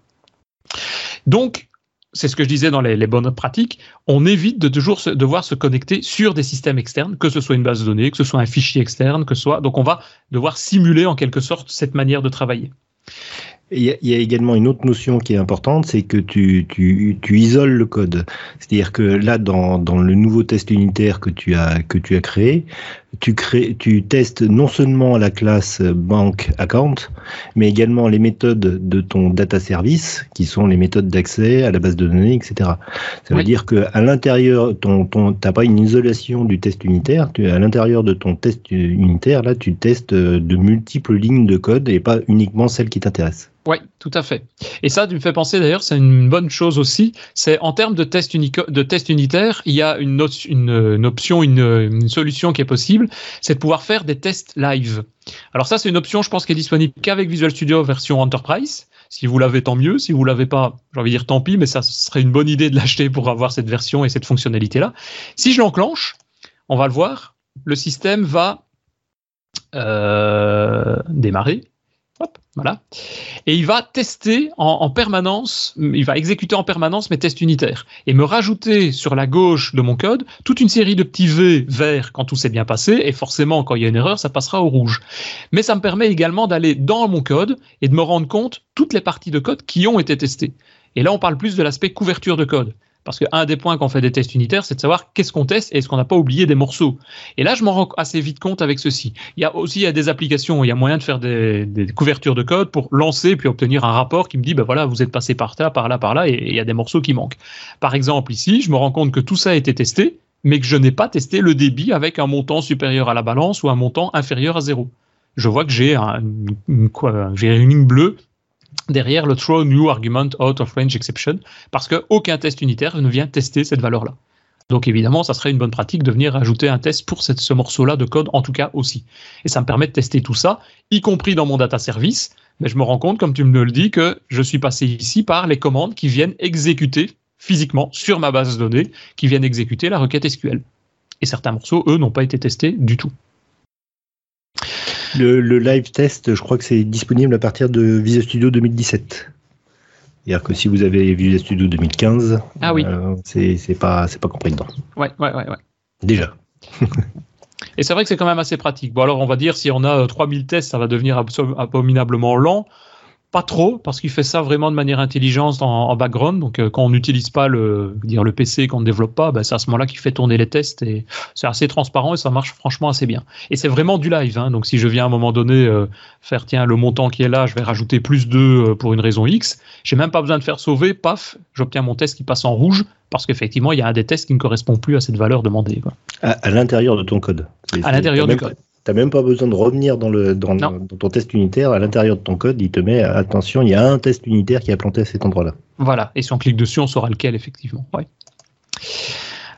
Donc, c'est ce que je disais dans les, bonnes pratiques, on évite de toujours devoir se connecter sur des systèmes externes, que ce soit une base de données, que ce soit un fichier externe, que ce soit. Donc on va devoir simuler en quelque sorte cette manière de travailler.
Il y, a, également une autre notion qui est importante, c'est que tu, tu, tu, isoles le code. C'est-à-dire que là, dans, dans, le nouveau test unitaire que tu as, que tu as créé, tu, crées, tu testes non seulement la classe bank account, mais également les méthodes de ton data service, qui sont les méthodes d'accès à la base de données, etc. Ça veut dire que à l'intérieur, ton, ton, t'as pas une isolation du test unitaire. Tu, à l'intérieur de ton test unitaire, là, tu testes de multiples lignes de code et pas uniquement celles qui t'intéressent.
Oui, tout à fait. Et ça, tu me fais penser d'ailleurs, c'est une bonne chose aussi. C'est en termes de test, de test unitaire, il y a une, une, option, une, solution qui est possible, c'est de pouvoir faire des tests live. Alors ça, c'est une option, je pense, qui est disponible qu'avec Visual Studio version Enterprise. Si vous l'avez, tant mieux. Si vous l'avez pas, j'ai envie de dire tant pis, mais ça serait une bonne idée de l'acheter pour avoir cette version et cette fonctionnalité-là. Si je l'enclenche, on va le voir, le système va euh, démarrer Voilà. Et il va tester en, permanence, il va exécuter en permanence mes tests unitaires et me rajouter sur la gauche de mon code toute une série de petits V verts quand tout s'est bien passé et forcément quand il y a une erreur, ça passera au rouge. Mais ça me permet également d'aller dans mon code et de me rendre compte toutes les parties de code qui ont été testées. Et là, on parle plus de l'aspect couverture de code. Parce qu'un des points qu'on fait des tests unitaires, c'est de savoir qu'est-ce qu'on teste et est-ce qu'on n'a pas oublié des morceaux. Et là, je m'en rends assez vite compte avec ceci. Il y a aussi il y a des applications il y a moyen de faire des, couvertures de code pour lancer puis obtenir un rapport qui me dit, ben voilà, vous êtes passé par là, par là, par là, et, il y a des morceaux qui manquent. Par exemple, ici, je me rends compte que tout ça a été testé, mais que je n'ai pas testé le débit avec un montant supérieur à la balance ou un montant inférieur à zéro. Je vois que j'ai un, une, une ligne bleue derrière le throw new argument out of range exception, parce qu'aucun test unitaire ne vient tester cette valeur-là. Donc évidemment, ça serait une bonne pratique de venir ajouter un test pour ce morceau-là de code, en tout cas aussi. Et ça me permet de tester tout ça, y compris dans mon data service. Mais je me rends compte, comme tu me le dis, que je suis passé ici par les commandes qui viennent exécuter physiquement sur ma base de données, qui viennent exécuter la requête SQL. Et certains morceaux, eux, n'ont pas été testés du tout.
Le, live test, je crois que c'est disponible à partir de Visual Studio 2017. C'est-à-dire que si vous avez Visual Studio 2015,
ah oui.
Euh, c'est pas, pas compris dedans.
Ouais, ouais, ouais. ouais.
Déjà.
Et c'est vrai que c'est quand même assez pratique. Bon, alors on va dire, si on a 3000 tests, ça va devenir abominablement lent. Pas trop, parce qu'il fait ça vraiment de manière intelligente en, background. Donc, euh, quand on n'utilise pas le, dire le PC, qu'on ne développe pas, ben, c'est à ce moment-là qu'il fait tourner les tests et c'est assez transparent et ça marche franchement assez bien. Et c'est vraiment du live. Hein. Donc, si je viens à un moment donné euh, faire, tiens, le montant qui est là, je vais rajouter plus 2 euh, pour une raison X, j'ai même pas besoin de faire sauver, paf, j'obtiens mon test qui passe en rouge parce qu'effectivement, il y a un des tests qui ne correspond plus à cette valeur demandée.
À, l'intérieur de ton code.
À l'intérieur du code
n'as même pas besoin de revenir dans, le, dans, ton test unitaire. À l'intérieur de ton code, il te met attention, il y a un test unitaire qui a planté à cet endroit-là.
Voilà, et si on clique dessus, on saura lequel, effectivement.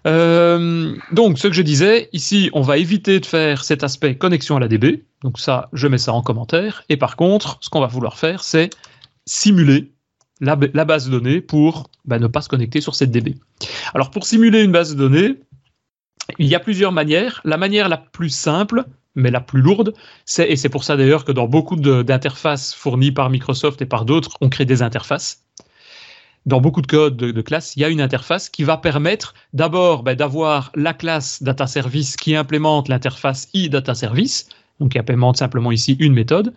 Euh, donc, ce que je disais, ici, on va éviter de faire cet aspect connexion à la DB. Donc ça, je mets ça en commentaire. Et par contre, ce qu'on va vouloir faire, c'est simuler la, base de données pour bah, ne pas se connecter sur cette DB. Alors, pour simuler une base de données, il y a plusieurs manières. La manière la plus simple, mais la plus lourde, et c'est pour ça d'ailleurs que dans beaucoup d'interfaces fournies par Microsoft et par d'autres, on crée des interfaces. Dans beaucoup de codes de, classe, il y a une interface qui va permettre d'abord ben, d'avoir la classe data service qui implémente l'interface iData service, donc qui implémente simplement ici une méthode,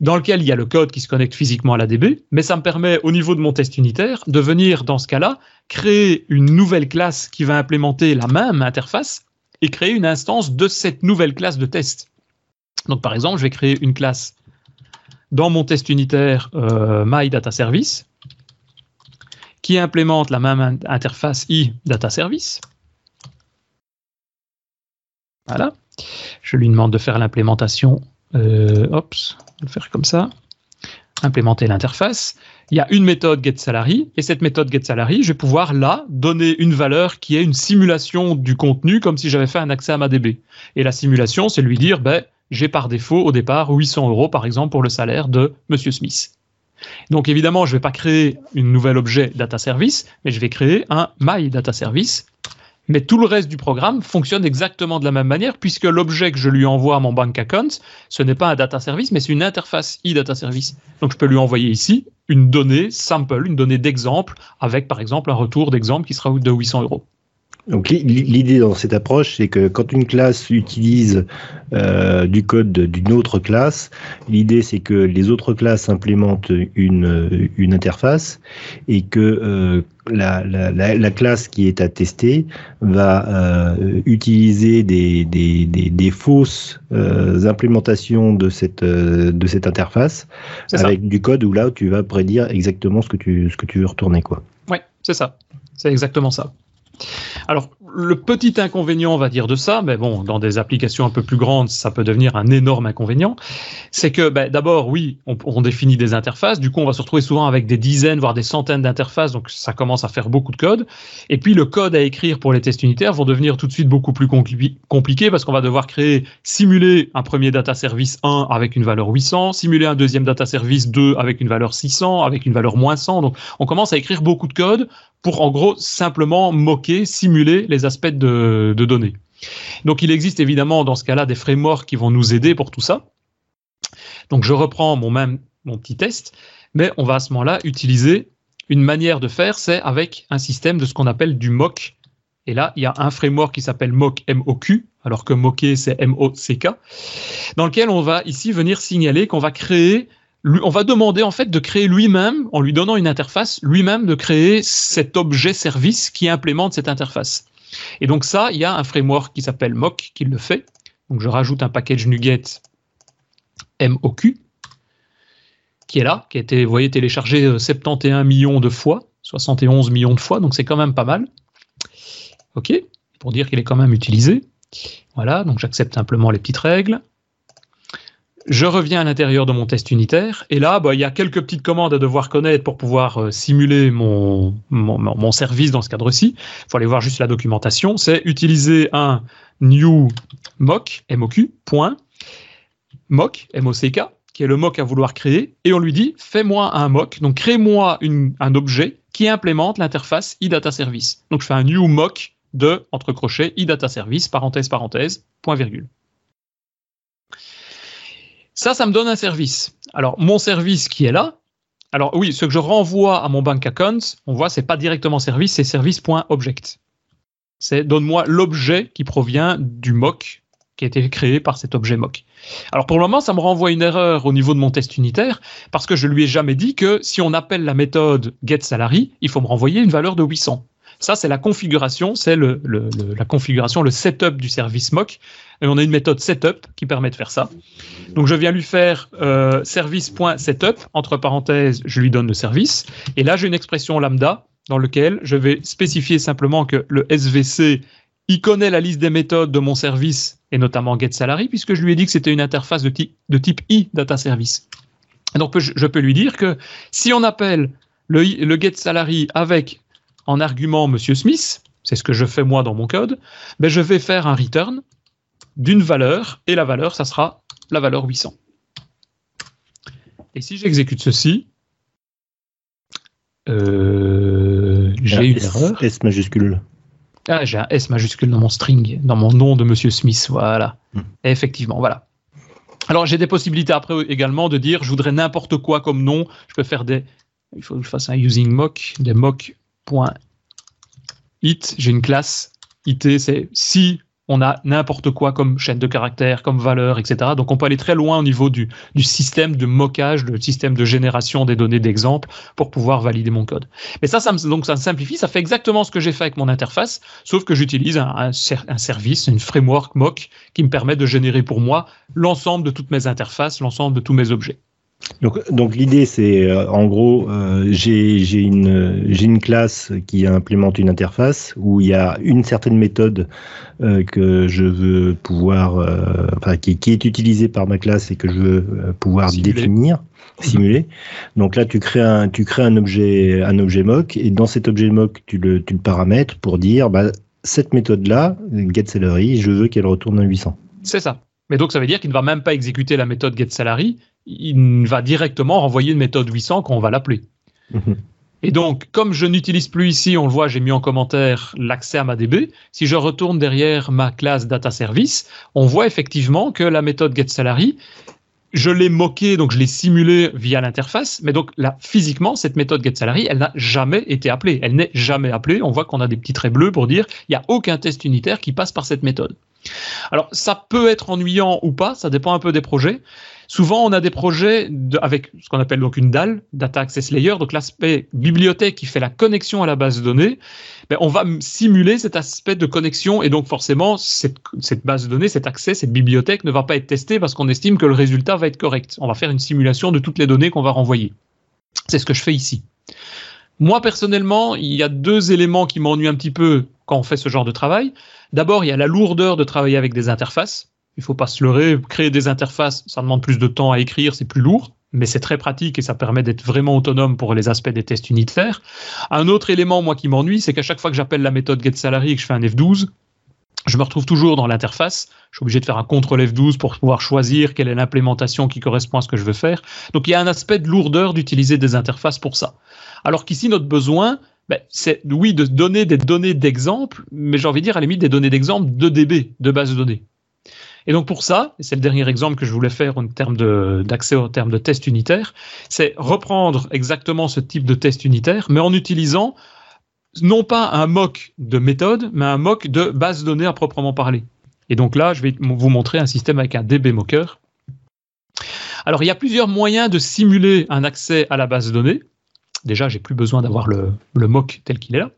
dans lequel il y a le code qui se connecte physiquement à la DB, mais ça me permet au niveau de mon test unitaire de venir dans ce cas-là créer une nouvelle classe qui va implémenter la même interface et créer une instance de cette nouvelle classe de test. Donc par exemple, je vais créer une classe dans mon test unitaire euh, MyDataService qui implémente la même interface i-data-service. Voilà. Je lui demande de faire l'implémentation. Euh, on le faire comme ça. Implémenter l'interface. Il y a une méthode getSalary et cette méthode getSalary, je vais pouvoir là donner une valeur qui est une simulation du contenu comme si j'avais fait un accès à ma DB. Et la simulation, c'est lui dire, ben, j'ai par défaut au départ 800 euros par exemple pour le salaire de Monsieur Smith. Donc évidemment, je ne vais pas créer une nouvelle objet data service, mais je vais créer un my data service. Mais tout le reste du programme fonctionne exactement de la même manière puisque l'objet que je lui envoie à mon bank account, ce n'est pas un data service, mais c'est une interface e-data service. Donc je peux lui envoyer ici une donnée sample, une donnée d'exemple avec par exemple un retour d'exemple qui sera de 800 euros.
Donc l'idée dans cette approche, c'est que quand une classe utilise euh, du code d'une autre classe, l'idée c'est que les autres classes implémentent une, une interface et que euh, la, la, la, classe qui est à tester va euh, utiliser des, des, des, des fausses euh, implémentations de cette, euh, de cette interface avec du code où là tu vas prédire exactement ce que tu, ce que tu veux retourner. quoi.
Oui, c'est ça. C'est exactement ça. Alors, le petit inconvénient, on va dire, de ça, mais bon, dans des applications un peu plus grandes, ça peut devenir un énorme inconvénient, c'est que ben, d'abord, oui, on, définit des interfaces, du coup, on va se retrouver souvent avec des dizaines, voire des centaines d'interfaces, donc ça commence à faire beaucoup de code. Et puis, le code à écrire pour les tests unitaires vont devenir tout de suite beaucoup plus compliqués parce qu'on va devoir créer, simuler un premier data service 1 avec une valeur 800, simuler un deuxième data service 2 avec une valeur 600, avec une valeur moins 100. Donc, on commence à écrire beaucoup de code pour en gros simplement moquer, simuler les aspects de, données. Donc il existe évidemment dans ce cas-là des frameworks qui vont nous aider pour tout ça. Donc je reprends mon même mon petit test, mais on va à ce moment-là utiliser une manière de faire, c'est avec un système de ce qu'on appelle du mock. Et là, il y a un framework qui s'appelle mock MOQ, alors que moquer c'est M-O-C-K, dans lequel on va ici venir signaler qu'on va créer on va demander en fait de créer lui-même, en lui donnant une interface, lui-même de créer cet objet service qui implémente cette interface. Et donc ça, il y a un framework qui s'appelle Mock qui le fait. Donc je rajoute un package NuGet MOQ qui est là, qui a été, téléchargé 71 euh, millions de fois, 71 millions de fois, donc c'est quand même pas mal. OK, pour dire qu'il est quand même utilisé. Voilà, donc j'accepte simplement les petites règles. Je reviens à l'intérieur de mon test unitaire et là, bah, il y a quelques petites commandes à devoir connaître pour pouvoir euh, simuler mon, mon, service dans ce cadre-ci. Il faut aller voir juste la documentation. C'est utiliser un new mock, MOQ, point, mock, M-O-C-K, qui est le mock à vouloir créer, et on lui dit fais-moi un mock, donc crée-moi un objet qui implémente l'interface iData Service. Donc je fais un new mock de, entre crochets, iData Service, parenthèse, parenthèse, point virgule. Ça, ça me donne un service. Alors, mon service qui est là, alors oui, ce que je renvoie à mon bank account, on voit, c'est pas directement service, c'est service.object. C'est donne-moi l'objet qui provient du mock qui a été créé par cet objet mock. Alors pour le moment, ça me renvoie une erreur au niveau de mon test unitaire parce que je lui ai jamais dit que si on appelle la méthode getSalary, il faut me renvoyer une valeur de 800. Ça, c'est la configuration, c'est la configuration, le setup du service mock. Et on a une méthode setup qui permet de faire ça. Donc, je viens lui faire euh, service.setup, entre parenthèses, je lui donne le service. Et là, j'ai une expression lambda dans lequel je vais spécifier simplement que le SVC il connaît la liste des méthodes de mon service et notamment getSalary puisque je lui ai dit que c'était une interface de type, de i data service. donc je, peux lui dire que si on appelle le, le getSalary avec en argument Monsieur Smith, c'est ce que je fais moi dans mon code, ben je vais faire un return d'une valeur et la valeur ça sera la valeur 800. Et si j'exécute ceci, euh, j'ai une erreur.
S majuscule.
Ah, j'ai un S majuscule dans mon string, dans mon nom de Monsieur Smith. Voilà. Hmm. Effectivement, voilà. Alors, j'ai des possibilités après également de dire je voudrais n'importe quoi comme nom. Je peux faire des. Il faut que je fasse un using mock, des mock.it. J'ai une classe it, c'est si on a n'importe quoi comme chaîne de caractères, comme valeur, etc. Donc on peut aller très loin au niveau du, système de mockage, le système de génération des données d'exemple pour pouvoir valider mon code. Mais ça, ça me, donc ça simplifie, ça fait exactement ce que j'ai fait avec mon interface, sauf que j'utilise un, un, un, service, une framework mock qui me permet de générer pour moi l'ensemble de toutes mes interfaces, l'ensemble de tous mes objets.
Donc, donc l'idée, c'est euh, en gros, euh, j'ai une, une classe qui implémente une interface où il y a une certaine méthode euh, que je veux pouvoir, euh, enfin, qui, qui, est utilisée par ma classe et que je veux pouvoir simuler. définir, simuler. Donc là, tu crées un, tu crées un objet, un objet mock et dans cet objet mock, tu le, tu le paramètres pour dire, bah, cette méthode-là, getSalary, je veux qu'elle retourne à 800.
C'est ça. Mais donc ça veut dire qu'il ne va même pas exécuter la méthode getSalary, il va directement renvoyer une méthode 800 qu'on va l'appeler. Mhm. Et donc, comme je n'utilise plus ici, on le voit, j'ai mis en commentaire l'accès à ma DB. Si je retourne derrière ma classe data service, on voit effectivement que la méthode getSalary, je l'ai moquée, donc je l'ai simulée via l'interface, mais donc là, physiquement, cette méthode getSalary, elle n'a jamais été appelée. Elle n'est jamais appelée. On voit qu'on a des petits traits bleus pour dire il n'y a aucun test unitaire qui passe par cette méthode. Alors, ça peut être ennuyant ou pas, ça dépend un peu des projets. Souvent, on a des projets avec ce qu'on appelle donc une DAL, Data Access Layer, donc l'aspect bibliothèque qui fait la connexion à la base de données. Ben, on va simuler cet aspect de connexion et donc forcément, cette, cette base de données, cet accès, cette bibliothèque ne va pas être testée parce qu'on estime que le résultat va être correct. On va faire une simulation de toutes les données qu'on va renvoyer. C'est ce que je fais ici. Moi, personnellement, il y a deux éléments qui m'ennuient un petit peu quand on fait ce genre de travail. D'abord, il y a la lourdeur de travailler avec des interfaces. Il faut pas se leurrer. Créer des interfaces, ça demande plus de temps à écrire, c'est plus lourd, mais c'est très pratique et ça permet d'être vraiment autonome pour les aspects des tests unitaires. Un autre élément, moi, qui m'ennuie, c'est qu'à chaque fois que j'appelle la méthode getSalary et que je fais un F12, je me retrouve toujours dans l'interface. Je suis obligé de faire un CTRL F12 pour pouvoir choisir quelle est l'implémentation qui correspond à ce que je veux faire. Donc il y a un aspect de lourdeur d'utiliser des interfaces pour ça. Alors qu'ici, notre besoin, ben, c'est oui de donner des données d'exemple, mais j'ai envie de dire à la limite des données d'exemple de DB, de base de données. Et donc pour ça, et c'est le dernier exemple que je voulais faire en termes d'accès en termes de test unitaire, c'est reprendre exactement ce type de test unitaire, mais en utilisant non pas un mock de méthode, mais un mock de base de données à proprement parler. Et donc là, je vais vous montrer un système avec un DB mocker. Alors il y a plusieurs moyens de simuler un accès à la base de données. Déjà, j'ai plus besoin d'avoir le, mock tel qu'il est là.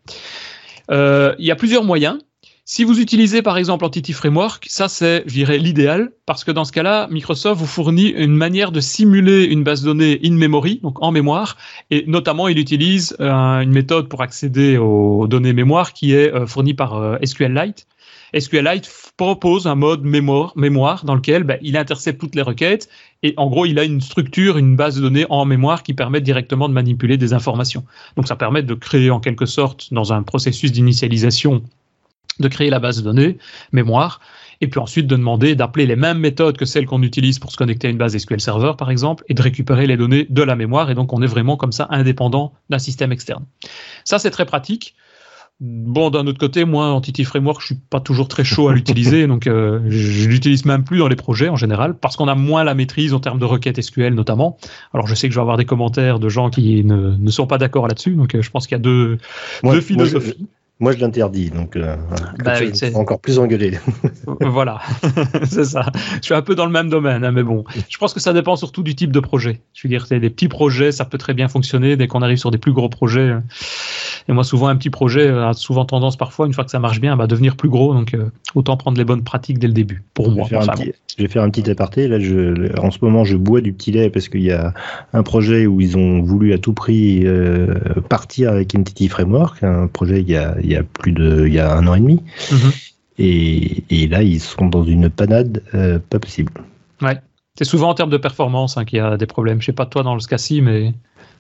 Euh, il y a plusieurs moyens. Si vous utilisez par exemple Entity Framework, ça c'est, je l'idéal, parce que dans ce cas-là, Microsoft vous fournit une manière de simuler une base de données in memory, donc en mémoire, et notamment il utilise euh, une méthode pour accéder aux données mémoire qui est euh, fournie par SQLite. SQLite propose un mode mémoire, dans lequel ben, il intercepte toutes les requêtes et en gros il a une structure, une base de données en mémoire qui permet directement de manipuler des informations. Donc ça permet de créer en quelque sorte dans un processus d'initialisation de créer la base de données, mémoire, et puis ensuite de demander d'appeler les mêmes méthodes que celles qu'on utilise pour se connecter à une base SQL Server, par exemple, et de récupérer les données de la mémoire, et donc on est vraiment comme ça indépendant d'un système externe. Ça, c'est très pratique. Bon, d'un autre côté, moi, Entity Framework, je suis pas toujours très chaud à l'utiliser, donc euh, je l'utilise même plus dans les projets en général, parce qu'on a moins la maîtrise en termes de requêtes SQL notamment. Alors, je sais que je vais avoir des commentaires de gens qui ne, ne sont pas d'accord là-dessus, donc euh, je pense qu'il y a deux, deux philosophies.
Moi, je l'interdis, donc euh, bah encore plus engueulé.
voilà, c'est ça. Je suis un peu dans le même domaine, hein, mais bon, je pense que ça dépend surtout du type de projet. Je veux dire, des petits projets, ça peut très bien fonctionner. Dès qu'on arrive sur des plus gros projets, euh, et moi, souvent, un petit projet a souvent tendance parfois, une fois que ça marche bien, à devenir plus gros. Donc, euh, autant prendre les bonnes pratiques dès le début, pour moi.
Je vais, faire un petit aparté. Là, je, en ce moment, je bois du petit lait parce qu'il y a un projet où ils ont voulu à tout prix partir avec Entity Framework, un projet il y a il y a plus de, il y a un an et demi. Mhm. Et, là, ils sont dans une panade pas possible.
Ouais. C'est souvent en termes de performance hein, qu'il y a des problèmes. Je sais pas toi dans le cas-ci, mais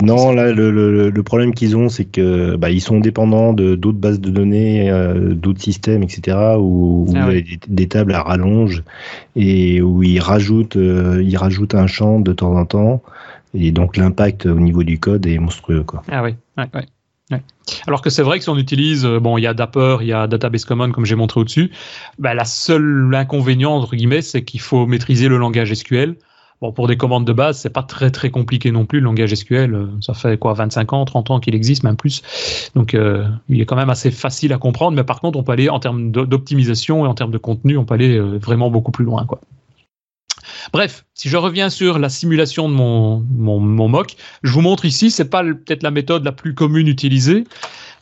non, là, le, problème qu'ils ont, c'est que bah, ils sont dépendants de d'autres bases de données, euh, d'autres systèmes, etc., où, ah il y a des, tables à rallonge et où ils rajoutent, euh, ils rajoutent un champ de temps en temps, et donc l'impact au niveau du code est monstrueux, quoi.
Ah oui, Alors que c'est vrai que si on utilise, euh, bon, il y a Dapper, il y a Database Common, comme j'ai montré au-dessus, bah, la seule inconvénient, entre guillemets, c'est qu'il faut maîtriser le langage SQL. Bon, pour des commandes de base, c'est pas très très compliqué non plus. Le langage SQL, euh, ça fait quoi, 25 ans, 30 ans qu'il existe, même plus. Donc, euh, il est quand même assez facile à comprendre. Mais par contre, on peut aller en termes d'optimisation et en termes de contenu, on peut aller vraiment beaucoup plus loin, quoi. Bref, si je reviens sur la simulation de mon, mon, mon mock, je vous montre ici, c'est pas peut-être la méthode la plus commune utilisée,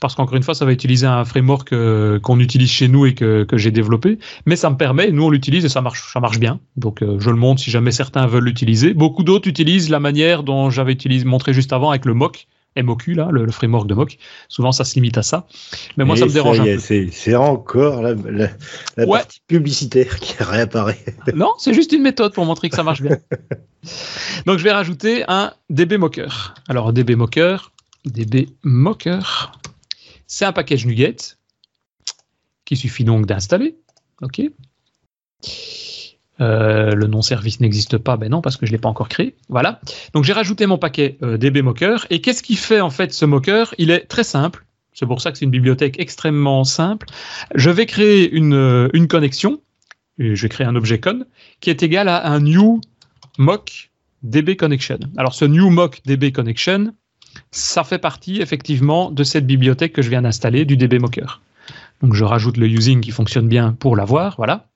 parce qu'encore une fois, ça va utiliser un framework euh, qu'on utilise chez nous et que, que j'ai développé, mais ça me permet, nous on l'utilise et ça marche, ça marche bien. Donc euh, je le montre si jamais certains veulent l'utiliser. Beaucoup d'autres utilisent la manière dont j'avais montré juste avant avec le mock. MOQ, là, le, framework de mock. Souvent, ça se limite à ça. Mais moi, ça me dérange un peu.
C'est encore la, la, partie publicitaire qui réapparaît.
non, c'est juste une méthode pour montrer que ça marche bien. Donc, je vais rajouter un DB Mocker. Alors, DB Mocker, DB Mocker, c'est un package NuGet qui suffit donc d'installer. OK. Euh, le nom service n'existe pas, ben non, parce que je ne l'ai pas encore créé. Voilà. Donc j'ai rajouté mon paquet euh, DB Mocker. Et qu'est-ce qui fait en fait ce Mocker Il est très simple. C'est pour ça que c'est une bibliothèque extrêmement simple. Je vais créer une, euh, une connexion. je vais créer un objet con qui est égal à un new mock DB connection. Alors ce new mock DB connection, ça fait partie effectivement de cette bibliothèque que je viens d'installer du DB Mocker. Donc je rajoute le using qui fonctionne bien pour l'avoir, voilà.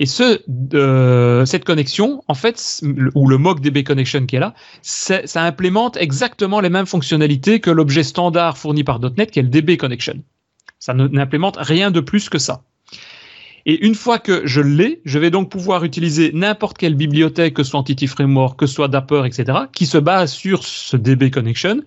Et ce, euh, cette connexion, en fait, ou le mock DB connection qui est là, ça implémente exactement les mêmes fonctionnalités que l'objet standard fourni par .NET qui est le DB connection. Ça n'implémente rien de plus que ça. Et une fois que je l'ai, je vais donc pouvoir utiliser n'importe quelle bibliothèque, que ce soit Entity Framework, que ce soit Dapper, etc., qui se base sur ce DB connection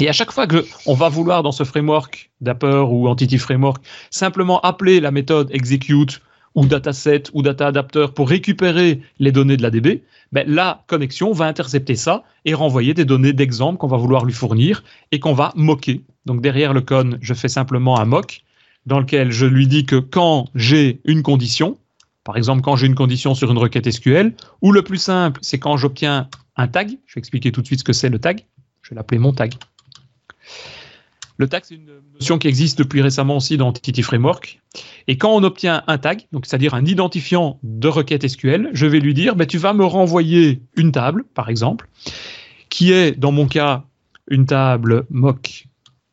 et à chaque fois que on va vouloir dans ce framework Dapper ou Entity Framework simplement appeler la méthode execute ou dataset ou data adapter pour récupérer les données de la DB, ben, la connexion va intercepter ça et renvoyer des données d'exemple qu'on va vouloir lui fournir et qu'on va moquer. Donc derrière le con, je fais simplement un mock dans lequel je lui dis que quand j'ai une condition, par exemple quand j'ai une condition sur une requête SQL, ou le plus simple, c'est quand j'obtiens un tag, je vais expliquer tout de suite ce que c'est le tag, je vais l'appeler mon tag. Le tag, c'est une notion qui existe depuis récemment aussi dans Entity Framework. Et quand on obtient un tag, c'est-à-dire un identifiant de requête SQL, je vais lui dire, ben, tu vas me renvoyer une table, par exemple, qui est, dans mon cas, une table mock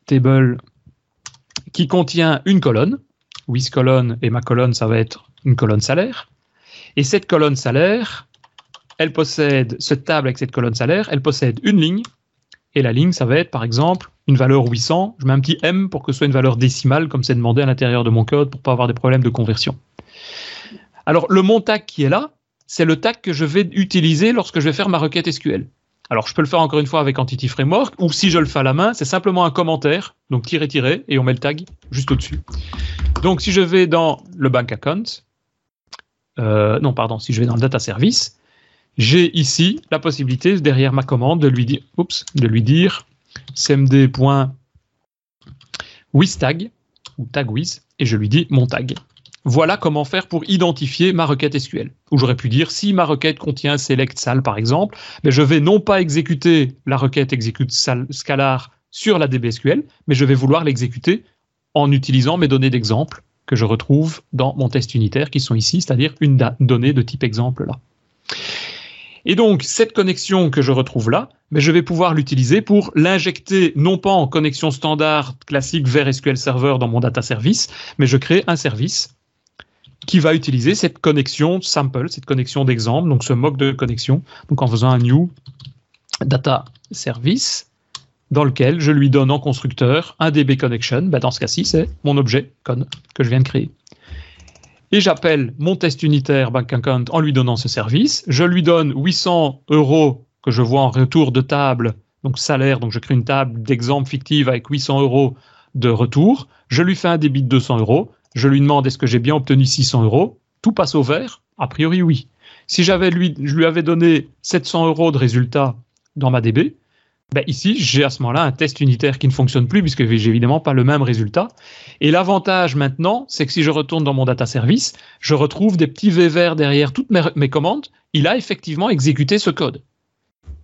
table qui contient une colonne, with colonne, et ma colonne, ça va être une colonne salaire. Et cette colonne salaire, elle possède, cette table avec cette colonne salaire, elle possède une ligne, et la ligne, ça va être, par exemple, une valeur 800, je mets un petit M pour que ce soit une valeur décimale, comme c'est demandé à l'intérieur de mon code, pour pas avoir des problèmes de conversion. Alors, le mon tag qui est là, c'est le tag que je vais utiliser lorsque je vais faire ma requête SQL. Alors, je peux le faire encore une fois avec Entity Framework, ou si je le fais à la main, c'est simplement un commentaire, donc tirer, tirer, et on met le tag juste au-dessus. Donc, si je vais dans le bank account, euh, non, pardon, si je vais dans le data service, j'ai ici la possibilité, derrière ma commande, de lui dire, oups, de lui dire cmd.wizTag ou tagwiz et je lui dis mon tag. Voilà comment faire pour identifier ma requête SQL. Ou j'aurais pu dire si ma requête contient select sal par exemple, mais je vais non pas exécuter la requête execute scalar sur la DBSQL, mais je vais vouloir l'exécuter en utilisant mes données d'exemple que je retrouve dans mon test unitaire qui sont ici, c'est-à-dire une donnée de type exemple là. Et donc, cette connexion que je retrouve là, mais ben, je vais pouvoir l'utiliser pour l'injecter non pas en connexion standard classique vers SQL Server dans mon data service, mais je crée un service qui va utiliser cette connexion sample, cette connexion d'exemple, donc ce mock de connexion, donc en faisant un new data service dans lequel je lui donne en constructeur un DB connection. Ben, dans ce cas-ci, c'est mon objet con que je viens de créer et j'appelle mon test unitaire bank account en lui donnant ce service. Je lui donne 800 euros que je vois en retour de table, donc salaire, donc je crée une table d'exemple fictive avec 800 euros de retour. Je lui fais un débit de 200 euros je lui demande est-ce que j'ai bien obtenu 600 euros, tout passe au vert, a priori oui. Si j'avais lui, je lui avais donné 700 euros de résultat dans ma DB, ben ici, j'ai à ce moment-là un test unitaire qui ne fonctionne plus puisque j'ai évidemment pas le même résultat. Et l'avantage maintenant, c'est que si je retourne dans mon data service, je retrouve des petits V verts derrière toutes mes, commandes. Il a effectivement exécuté ce code.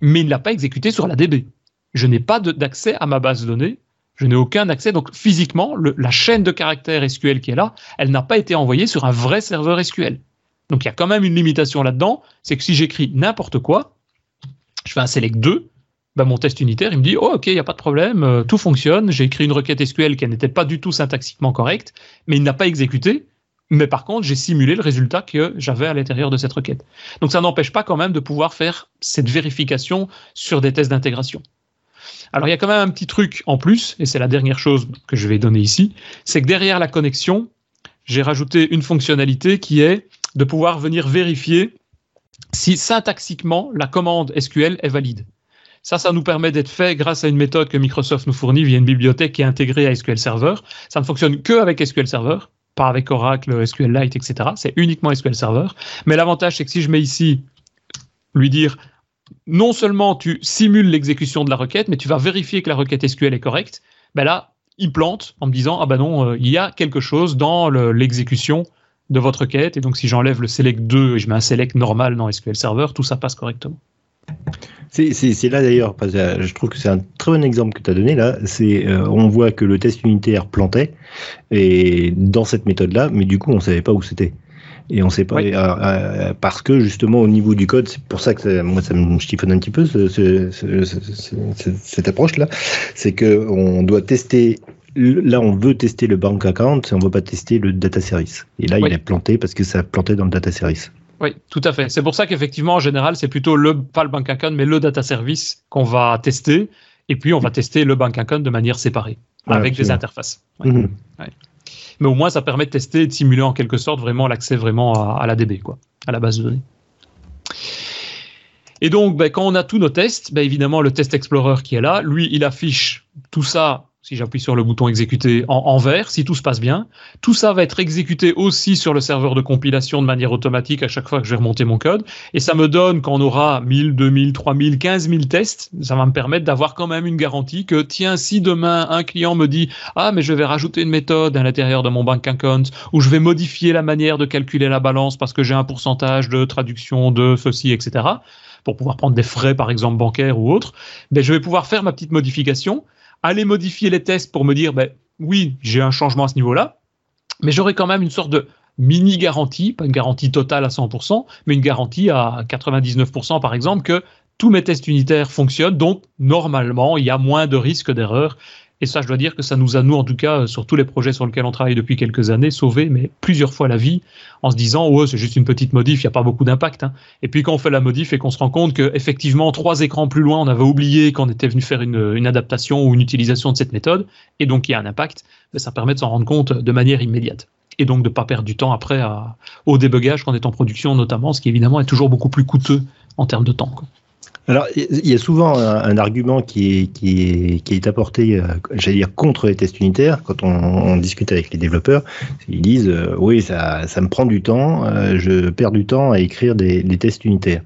Mais il ne l'a pas exécuté sur la DB. Je n'ai pas d'accès à ma base de données. Je n'ai aucun accès. Donc physiquement, la chaîne de caractères SQL qui est là, elle n'a pas été envoyée sur un vrai serveur SQL. Donc il y a quand même une limitation là-dedans. C'est que si j'écris n'importe quoi, je fais un select 2, bah, mon test unitaire, il me dit oh, ok, il n'y a pas de problème, euh, tout fonctionne. J'ai écrit une requête SQL qui n'était pas du tout syntaxiquement correcte, mais il n'a pas exécuté. Mais par contre, j'ai simulé le résultat que j'avais à l'intérieur de cette requête. Donc ça n'empêche pas quand même de pouvoir faire cette vérification sur des tests d'intégration. Alors il y a quand même un petit truc en plus, et c'est la dernière chose que je vais donner ici, c'est que derrière la connexion, j'ai rajouté une fonctionnalité qui est de pouvoir venir vérifier si syntaxiquement la commande SQL est valide. Ça, ça nous permet d'être fait grâce à une méthode que Microsoft nous fournit via une bibliothèque qui est intégrée à SQL Server. Ça ne fonctionne que avec SQL Server, pas avec Oracle, SQLite, etc. C'est uniquement SQL Server. Mais l'avantage, c'est que si je mets ici, lui dire, non seulement tu simules l'exécution de la requête, mais tu vas vérifier que la requête SQL est correcte, ben là, il plante en me disant, ah ben non, euh, il y a quelque chose dans l'exécution de votre requête. Et donc, si j'enlève le select 2 et je mets un select normal dans SQL Server, tout ça passe correctement.
C'est là d'ailleurs, je trouve que c'est un très bon exemple que tu as donné là. C'est euh, on voit que le test unitaire plantait et dans cette méthode-là, mais du coup on savait pas où c'était. Et on sait pas euh, euh, parce que justement au niveau du code, c'est pour ça que moi ça me chiffonne un petit peu cette approche là, c'est que on doit tester là, on veut tester le bank account, on ne veut pas tester le data service. Et là, il est planté parce que ça a planté dans le data service.
Oui, tout à fait. C'est pour ça qu'effectivement, en général, c'est plutôt le, pas le bank account, mais le data service qu'on va tester. Et puis, on va tester le bank account de manière séparée, avec des interfaces. Mhm. Mais au moins, ça permet de tester et de simuler en quelque sorte vraiment l'accès vraiment à, la DB, quoi, à la base de données. Et donc, ben, quand on a tous nos tests, ben, évidemment, le test Explorer qui est là, lui, il affiche tout ça si j'appuie sur le bouton exécuter en, vert, si tout se passe bien. Tout ça va être exécuté aussi sur le serveur de compilation de manière automatique à chaque fois que je vais remonter mon code. Et ça me donne, quand on aura 1000, 2000, 3000, 15000 tests, ça va me permettre d'avoir quand même une garantie que, tiens, si demain un client me dit, ah, mais je vais rajouter une méthode à l'intérieur de mon bank account, ou je vais modifier la manière de calculer la balance parce que j'ai un pourcentage de traduction de ceci, etc., pour pouvoir prendre des frais, par exemple, bancaires ou autres, ben, je vais pouvoir faire ma petite modification aller modifier les tests pour me dire, ben, oui, j'ai un changement à ce niveau-là, mais j'aurai quand même une sorte de mini garantie, pas une garantie totale à 100%, mais une garantie à 99% par exemple que tous mes tests unitaires fonctionnent, donc normalement il y a moins de risques d'erreur et ça, je dois dire que ça nous a, nous, en tout cas, sur tous les projets sur lesquels on travaille depuis quelques années, sauvé mais plusieurs fois la vie en se disant, ouais, c'est juste une petite modif, il n'y a pas beaucoup d'impact. Hein. Et puis quand on fait la modif et qu'on se rend compte qu'effectivement, trois écrans plus loin, on avait oublié qu'on était venu faire une, adaptation ou une utilisation de cette méthode, et donc il y a un impact, ben, ça permet de s'en rendre compte de manière immédiate. Et donc de ne pas perdre du temps après au débugage quand on est en production notamment, ce qui évidemment est toujours beaucoup plus coûteux en termes de temps.
Alors, il y a souvent un, argument qui est, qui est, qui est apporté, euh, j'allais dire, contre les tests unitaires, quand on, discute avec les développeurs. Ils disent, euh, oui, ça, ça me prend du temps, euh, je perds du temps à écrire des, des tests unitaires.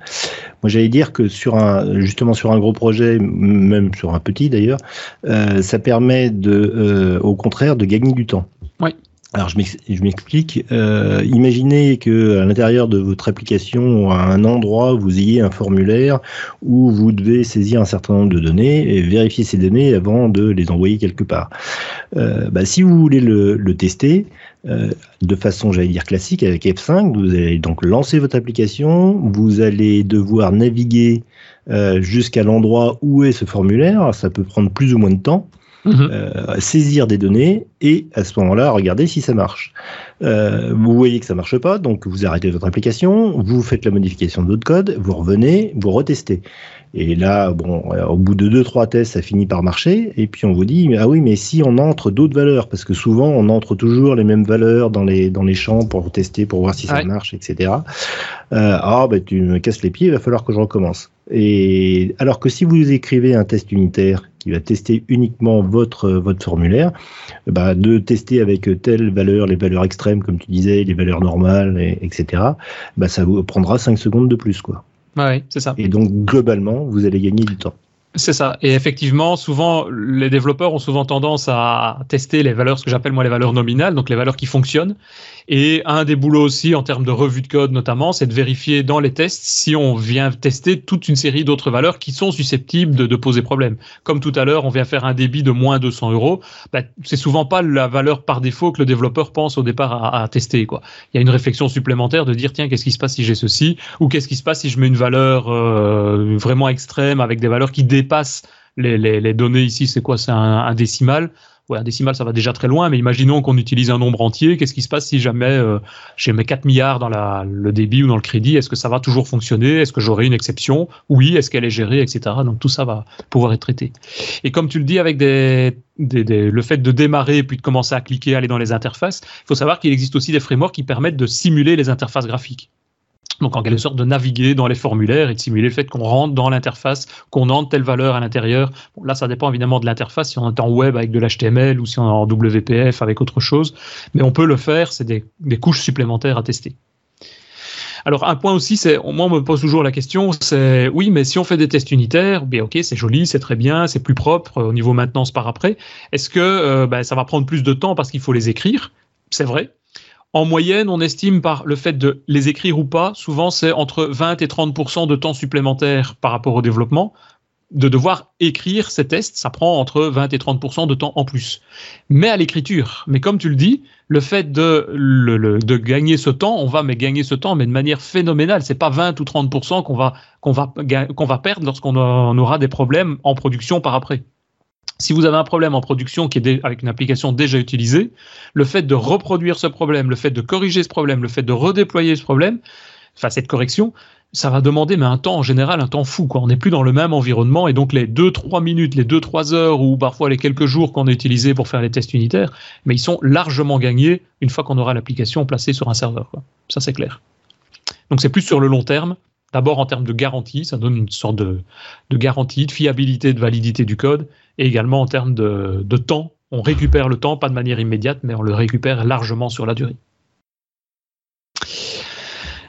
Moi, j'allais dire que sur un, justement sur un gros projet, même sur un petit d'ailleurs, ça permet de, au contraire, de gagner du temps.
Oui.
Alors je m'explique. Euh, imaginez que à l'intérieur de votre application, à un endroit, vous ayez un formulaire où vous devez saisir un certain nombre de données et vérifier ces données avant de les envoyer quelque part. Euh, bah, si vous voulez le, le tester euh, de façon, j'allais dire classique, avec F5, vous allez donc lancer votre application, vous allez devoir naviguer euh, jusqu'à l'endroit où est ce formulaire. Ça peut prendre plus ou moins de temps. Mhm. Euh, saisir des données et à ce moment-là regarder si ça marche. Euh, vous voyez que ça marche pas, donc vous arrêtez votre application, vous faites la modification de votre code, vous revenez, vous retestez. Et là, bon, euh, au bout de deux trois tests, ça finit par marcher. Et puis on vous dit ah oui, mais si on entre d'autres valeurs, parce que souvent on entre toujours les mêmes valeurs dans les dans les champs pour tester, pour voir si ça marche, etc. Euh, ah ben tu me casses les pieds, il va falloir que je recommence. Et alors que si vous écrivez un test unitaire qui va tester uniquement votre, votre formulaire, bah, de tester avec telle valeur, les valeurs extrêmes, comme tu disais, les valeurs normales, etc., bah, ça vous prendra 5 secondes de plus. Quoi.
Oui, c'est ça.
Et donc, globalement, vous allez gagner du temps.
C'est ça. Et effectivement, souvent, les développeurs ont souvent tendance à tester les valeurs, ce que j'appelle moi les valeurs nominales, donc les valeurs qui fonctionnent. Et un des boulots aussi, en termes de revue de code notamment, c'est de vérifier dans les tests si on vient tester toute une série d'autres valeurs qui sont susceptibles de, poser problème. Comme tout à l'heure, on vient faire un débit de moins 200 euros. Ben, c'est souvent pas la valeur par défaut que le développeur pense au départ à, tester. Quoi. Il y a une réflexion supplémentaire de dire tiens, qu'est-ce qui se passe si j'ai ceci? Ou qu'est-ce qui se passe si je mets une valeur euh, vraiment extrême avec des valeurs qui dépassent les, données ici, c'est quoi? C'est un, décimal ouais, un décimal, ça va déjà très loin, mais imaginons qu'on utilise un nombre entier. Qu'est-ce qui se passe si jamais j'ai mes 4 milliards dans le débit ou dans le crédit Est-ce que ça va toujours fonctionner? Est-ce que j'aurai une exception? Oui. Est-ce qu'elle est gérée, etc. Donc tout ça va pouvoir être traité. Et comme tu le dis, avec le fait de démarrer puis de commencer à cliquer, aller dans les interfaces, il faut savoir qu'il existe aussi des frameworks qui permettent de simuler les interfaces graphiques. Donc en quelque sorte de naviguer dans les formulaires et de simuler le fait qu'on rentre dans l'interface, qu'on entre telle valeur à l'intérieur. Là, ça dépend évidemment de l'interface, si on est en web avec de l'HTML ou si on est en WPF avec autre chose. Mais on peut le faire, c'est des, couches supplémentaires à tester. Alors un point aussi, c'est moi on me pose toujours la question, c'est oui, mais si on fait des tests unitaires, bien ok, c'est joli, c'est très bien, c'est plus propre au niveau maintenance par après. Est-ce que euh, ben, ça va prendre plus de temps parce qu'il faut les écrire? C'est vrai, en moyenne, on estime par le fait de les écrire ou pas, souvent c'est entre 20 et 30 de temps supplémentaire par rapport au développement. De devoir écrire ces tests, ça prend entre 20 et 30% de temps en plus. Mais à l'écriture, mais comme tu le dis, le fait de, gagner ce temps, on va mais gagner ce temps, mais de manière phénoménale. C'est pas 20 ou 30 qu'on va, qu'on va, qu'on va perdre lorsqu'on aura des problèmes en production par après. Si vous avez un problème en production qui est avec une application déjà utilisée, le fait de reproduire ce problème, le fait de corriger ce problème, le fait de redéployer ce problème, enfin cette correction, ça va demander un temps en général un temps fou quoi. On n'est plus dans le même environnement et donc les 2-3 minutes, les 2-3 heures ou parfois les quelques jours qu'on a utilisés pour faire les tests unitaires, mais ils sont largement gagnés une fois qu'on aura l'application placée sur un serveur. Ça c'est clair. Donc c'est plus sur le long terme. D'abord en termes de garantie, ça donne une sorte de, de garantie, de fiabilité, de validité du code, et également en termes de, temps. On récupère le temps, pas de manière immédiate, mais on le récupère largement sur la durée.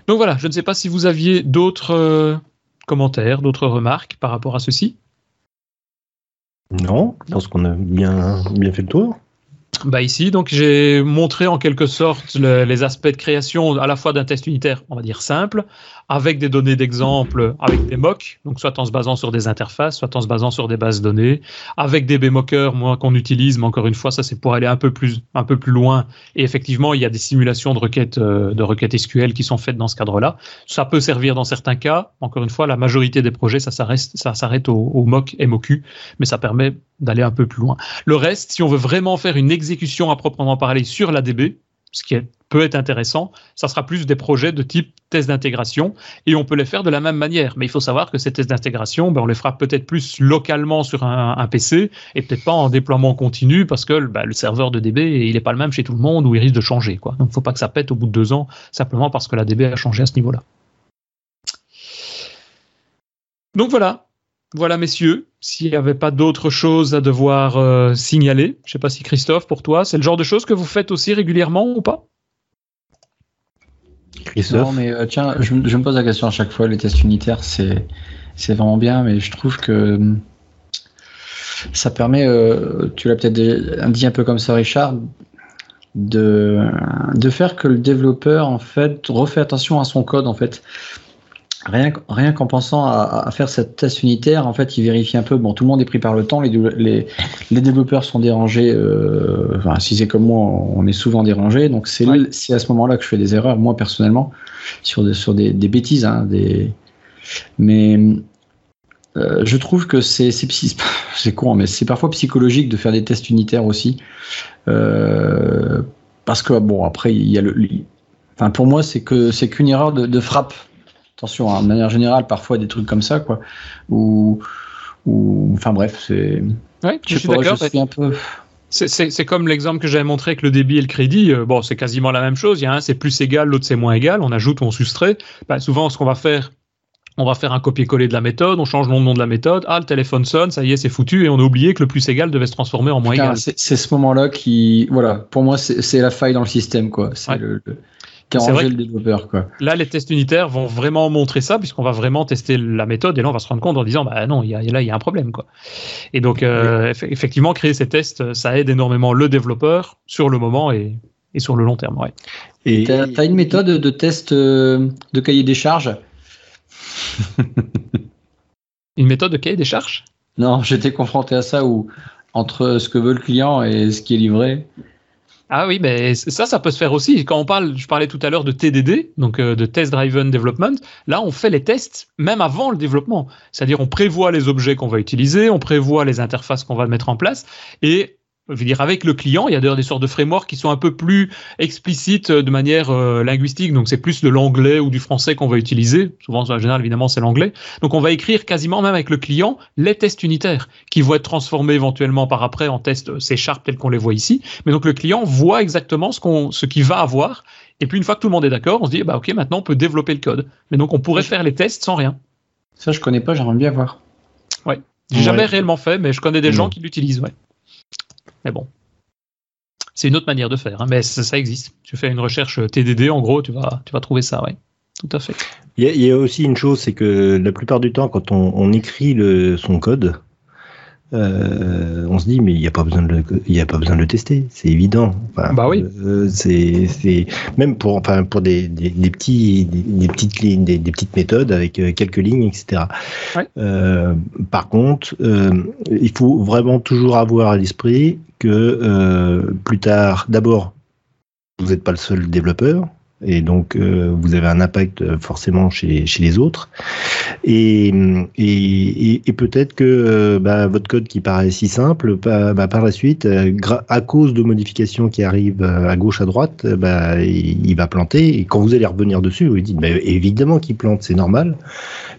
Donc voilà, je ne sais pas si vous aviez d'autres euh, commentaires, d'autres remarques par rapport à ceci.
Non, je pense qu'on a bien, bien fait le tour.
Bah ici, donc j'ai montré en quelque sorte les aspects de création à la fois d'un test unitaire, on va dire simple, avec des données d'exemple, avec des mocks, donc soit en se basant sur des interfaces, soit en se basant sur des bases données, avec des B-mockers, moi qu'on utilise, mais encore une fois, ça c'est pour aller un peu plus, un peu plus loin. Et effectivement, il y a des simulations de requêtes, euh, de requêtes SQL qui sont faites dans ce cadre-là. Ça peut servir dans certains cas. Encore une fois, la majorité des projets, ça s'arrête, ça s'arrête au, au mock MOQ, mais ça permet d'aller un peu plus loin. Le reste, si on veut vraiment faire une exécution à proprement parler sur l'ADB, ce qui peut être intéressant, ça sera plus des projets de type test d'intégration et on peut les faire de la même manière. Mais il faut savoir que ces tests d'intégration, ben, on les fera peut-être plus localement sur un, PC et peut-être pas en déploiement continu parce que ben, le serveur de DB, il n'est pas le même chez tout le monde ou il risque de changer. Quoi. Donc il ne faut pas que ça pète au bout de deux ans simplement parce que la DB a changé à ce niveau-là. Donc voilà, voilà, messieurs, s'il n'y avait pas d'autres choses à devoir euh, signaler, je ne sais pas si Christophe, pour toi, c'est le genre de choses que vous faites aussi régulièrement ou pas?
Euh, je, me pose la question à chaque fois, les tests unitaires, c'est, vraiment bien, mais je trouve que ça permet, euh, tu l'as peut-être dit un peu comme ça, Richard, de, de faire que le développeur, en fait, refait attention à son code, en fait. Rien, rien qu'en pensant à, faire cette test unitaire, en fait, il vérifie un peu. Bon, tout le monde est pris par le temps, les, les, les développeurs sont dérangés. Euh, enfin, si c'est comme moi, on est souvent dérangé. Donc, c'est à ce moment-là que je fais des erreurs, moi personnellement, sur des, sur des, des bêtises. Hein, des... Mais euh, je trouve que c'est c'est con, mais c'est parfois psychologique de faire des tests unitaires aussi. Euh, parce que, bon, après, il y a le. Enfin, pour moi, c'est que c'est qu'une erreur de, de frappe attention, hein, de manière générale, parfois des trucs comme ça, quoi. Ou, ou enfin bref, c'est.
Ouais, je, suis d'accord. Un peu... C'est comme l'exemple que j'avais montré avec le débit et le crédit. Euh, bon, c'est quasiment la même chose. Il y a un, c'est plus égal, l'autre, c'est moins égal. On ajoute ou on soustrait. Bah, souvent, ce qu'on va faire, on va faire un copier-coller de la méthode, on change le nom de la méthode, ah le téléphone sonne, ça y est, c'est foutu, et on a oublié que le plus égal devait se transformer en moins égal.
C'est ce moment-là qui, voilà, pour moi, c'est la faille dans le système, quoi. C'est le, a rangé le développeur, quoi.
Là, les tests unitaires vont vraiment montrer ça, puisqu'on va vraiment tester la méthode, et là, on va se rendre compte en disant, bah non, y a, là, il y a un problème, quoi. Et donc, euh, effectivement, créer ces tests, ça aide énormément le développeur sur le moment et, et sur le long terme, ouais.
Et tu as, une méthode de test euh, de cahier des charges?
Une méthode de cahier des charges?
Non, j'étais confronté à ça où entre ce que veut le client et ce qui est livré.
Ah oui, mais ça, ça peut se faire aussi. Quand on parle, je parlais tout à l'heure de TDD, donc euh, de Test Driven Development. Là, on fait les tests même avant le développement. C'est-à-dire, on prévoit les objets qu'on va utiliser, on prévoit les interfaces qu'on va mettre en place, et je veux dire, avec le client, il y a d'ailleurs des sortes de frameworks qui sont un peu plus explicites euh, de manière euh, linguistique. Donc, c'est plus de l'anglais ou du français qu'on va utiliser. Souvent, en général, évidemment, c'est l'anglais. Donc, on va écrire quasiment même avec le client les tests unitaires qui vont être transformés éventuellement par après en tests C Sharp tels qu'on les voit ici. Mais donc, le client voit exactement ce qu'on, ce qu'il va avoir. Et puis, une fois que tout le monde est d'accord, on se dit, bah, OK, maintenant, on peut développer le code. Mais donc, on pourrait faire les tests sans rien.
Ça, je connais pas, j'aimerais bien voir.
Ouais. J'ai jamais réellement fait, mais je connais des gens qui l'utilisent, ouais. Mais bon, c'est une autre manière de faire, hein, mais ça, existe. Tu fais une recherche TDD, en gros, tu vas, tu vas trouver ça, oui. Tout à fait.
Il y, a aussi une chose, c'est que la plupart du temps, quand on, écrit son code, euh, on se dit mais il n'y a pas besoin de le, il a pas besoin de le tester, c'est évident.
bah oui.
Euh, c'est même pour enfin pour des, des, petits des, petites lignes des, petites méthodes avec euh, quelques lignes etc. par contre, il faut vraiment toujours avoir à l'esprit que plus tard, d'abord, vous n'êtes pas le seul développeur et donc euh, vous avez un impact euh, forcément chez, chez les autres. Et, et, et peut-être que euh, bah, votre code qui paraît si simple, bah, bah par la suite, à cause de modifications qui arrivent à gauche, à droite, bah, il, va planter. Et quand vous allez revenir dessus, vous dites, bah, évidemment qu'il plante, c'est normal.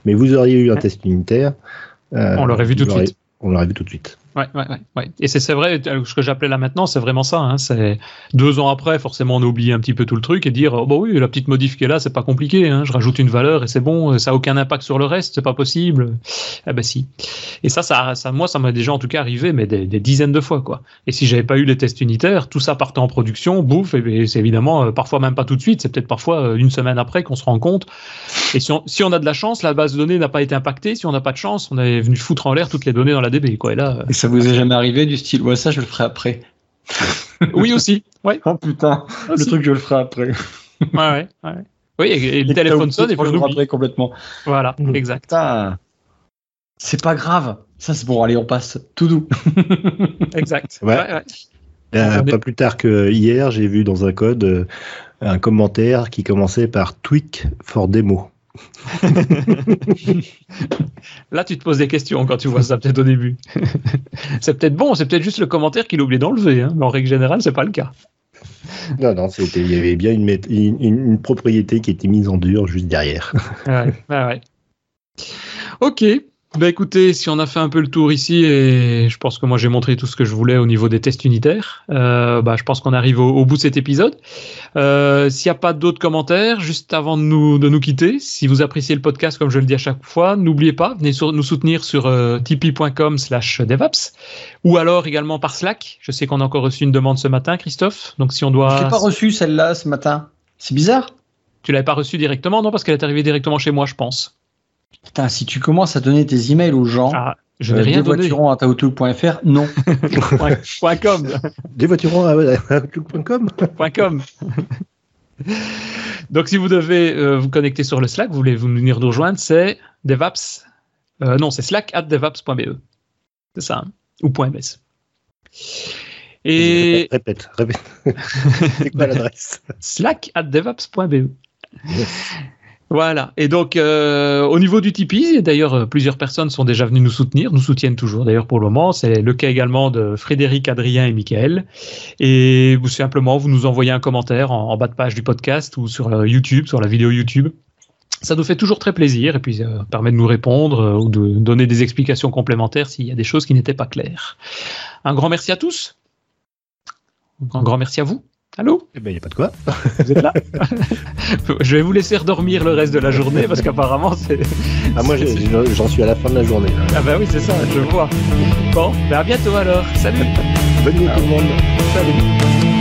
Mais vous auriez eu un test unitaire.
On l'aurait vu tout de suite.
On l'aurait vu tout de suite.
Ouais, ouais, ouais, Et c'est vrai, euh, ce que j'appelais là maintenant, c'est vraiment ça. Hein, c'est deux ans après, forcément, on oublie un petit peu tout le truc et dire, oh, bah oui, la petite modif qui est là, c'est pas compliqué. Hein, je rajoute une valeur et c'est bon. Ça a aucun impact sur le reste, c'est pas possible. Eh ben si. Et ça, ça, moi, ça m'a déjà en tout cas arrivé, mais des, dizaines de fois, quoi. Et si j'avais pas eu les tests unitaires, tout ça partait en production, bouffe. Et, c'est évidemment euh, parfois même pas tout de suite. C'est peut-être parfois euh, une semaine après qu'on se rend compte. Et si on, si on a de la chance, la base de données n'a pas été impactée. Si on n'a pas de chance, on est venu foutre en l'air toutes les données dans la DB, quoi. Et là.
Et ça vous est jamais arrivé du style ouais ça je le ferai après.
oui aussi. Ouais.
Oh putain, le truc je le ferai après.
ouais ouais. Oui et, le téléphone sonne et
je le après complètement.
Voilà mmh. exact.
C'est pas grave. Ça c'est bon allez on passe tout doux.
exact.
Ouais. Euh, pas plus tard que hier, j'ai vu dans un code euh, un commentaire qui commençait par tweak for demo.
Là, tu te poses des questions quand tu vois ça peut-être au début. c'est peut-être bon, c'est peut-être juste le commentaire qu'il oublie d'enlever, hein, mais en règle générale, c'est pas le cas.
Non, non, il y avait bien une, une, propriété qui était mise en dur juste derrière.
ouais, ouais. Ok, bah écoutez, si on a fait un peu le tour ici, et je pense que moi j'ai montré tout ce que je voulais au niveau des tests unitaires, euh, bah, je pense qu'on arrive au, bout de cet épisode. Euh, S'il n'y a pas d'autres commentaires, juste avant de nous, de nous quitter, si vous appréciez le podcast comme je le dis à chaque fois, n'oubliez pas, venez sur, nous soutenir sur euh, tipeee.com slash devaps, ou alors également par Slack. Je sais qu'on a encore reçu une demande ce matin, Christophe, donc si on doit...
Je l'ai pas reçu celle-là ce matin, c'est bizarre.
Tu l'avais pas reçue directement, non, parce qu'elle est arrivée directement chez moi, je pense.
Putain, si tu commences à donner tes emails aux gens,
ah, je n'ai euh, rien donné.
à non.
point .com.
Desvoiturons à outlook.com.
.com. Donc, si vous devez euh, vous connecter sur le Slack, vous voulez venir nous rejoindre, c'est devaps. Euh, non, c'est slack at devaps.be. C'est ça. Hein, ou .ms.
Et. Répète, répète. c'est quoi l'adresse?
Slack at devaps.be. Voilà. Et donc, euh, au niveau du Tipeee, d'ailleurs, euh, plusieurs personnes sont déjà venues nous soutenir, nous soutiennent toujours d'ailleurs pour le moment. C'est le cas également de Frédéric, Adrien et Michael. Et vous simplement, vous nous envoyez un commentaire en, bas de page du podcast ou sur euh, YouTube, sur la vidéo YouTube. Ça nous fait toujours très plaisir et puis ça permet de nous répondre ou de donner des explications complémentaires s'il y a des choses qui n'étaient pas claires. Un grand merci à tous. Un grand merci à vous. Allô
Eh ben, il n'y a pas de quoi.
Vous êtes là Je vais vous laisser redormir le reste de la journée parce qu'apparemment c'est.
Ah, moi, j'en suis à la fin de la journée. là.
Ah bah oui, c'est ça, je vois. Bon, bah à bientôt alors. Salut.
Bonne nuit tout le monde.
Salut.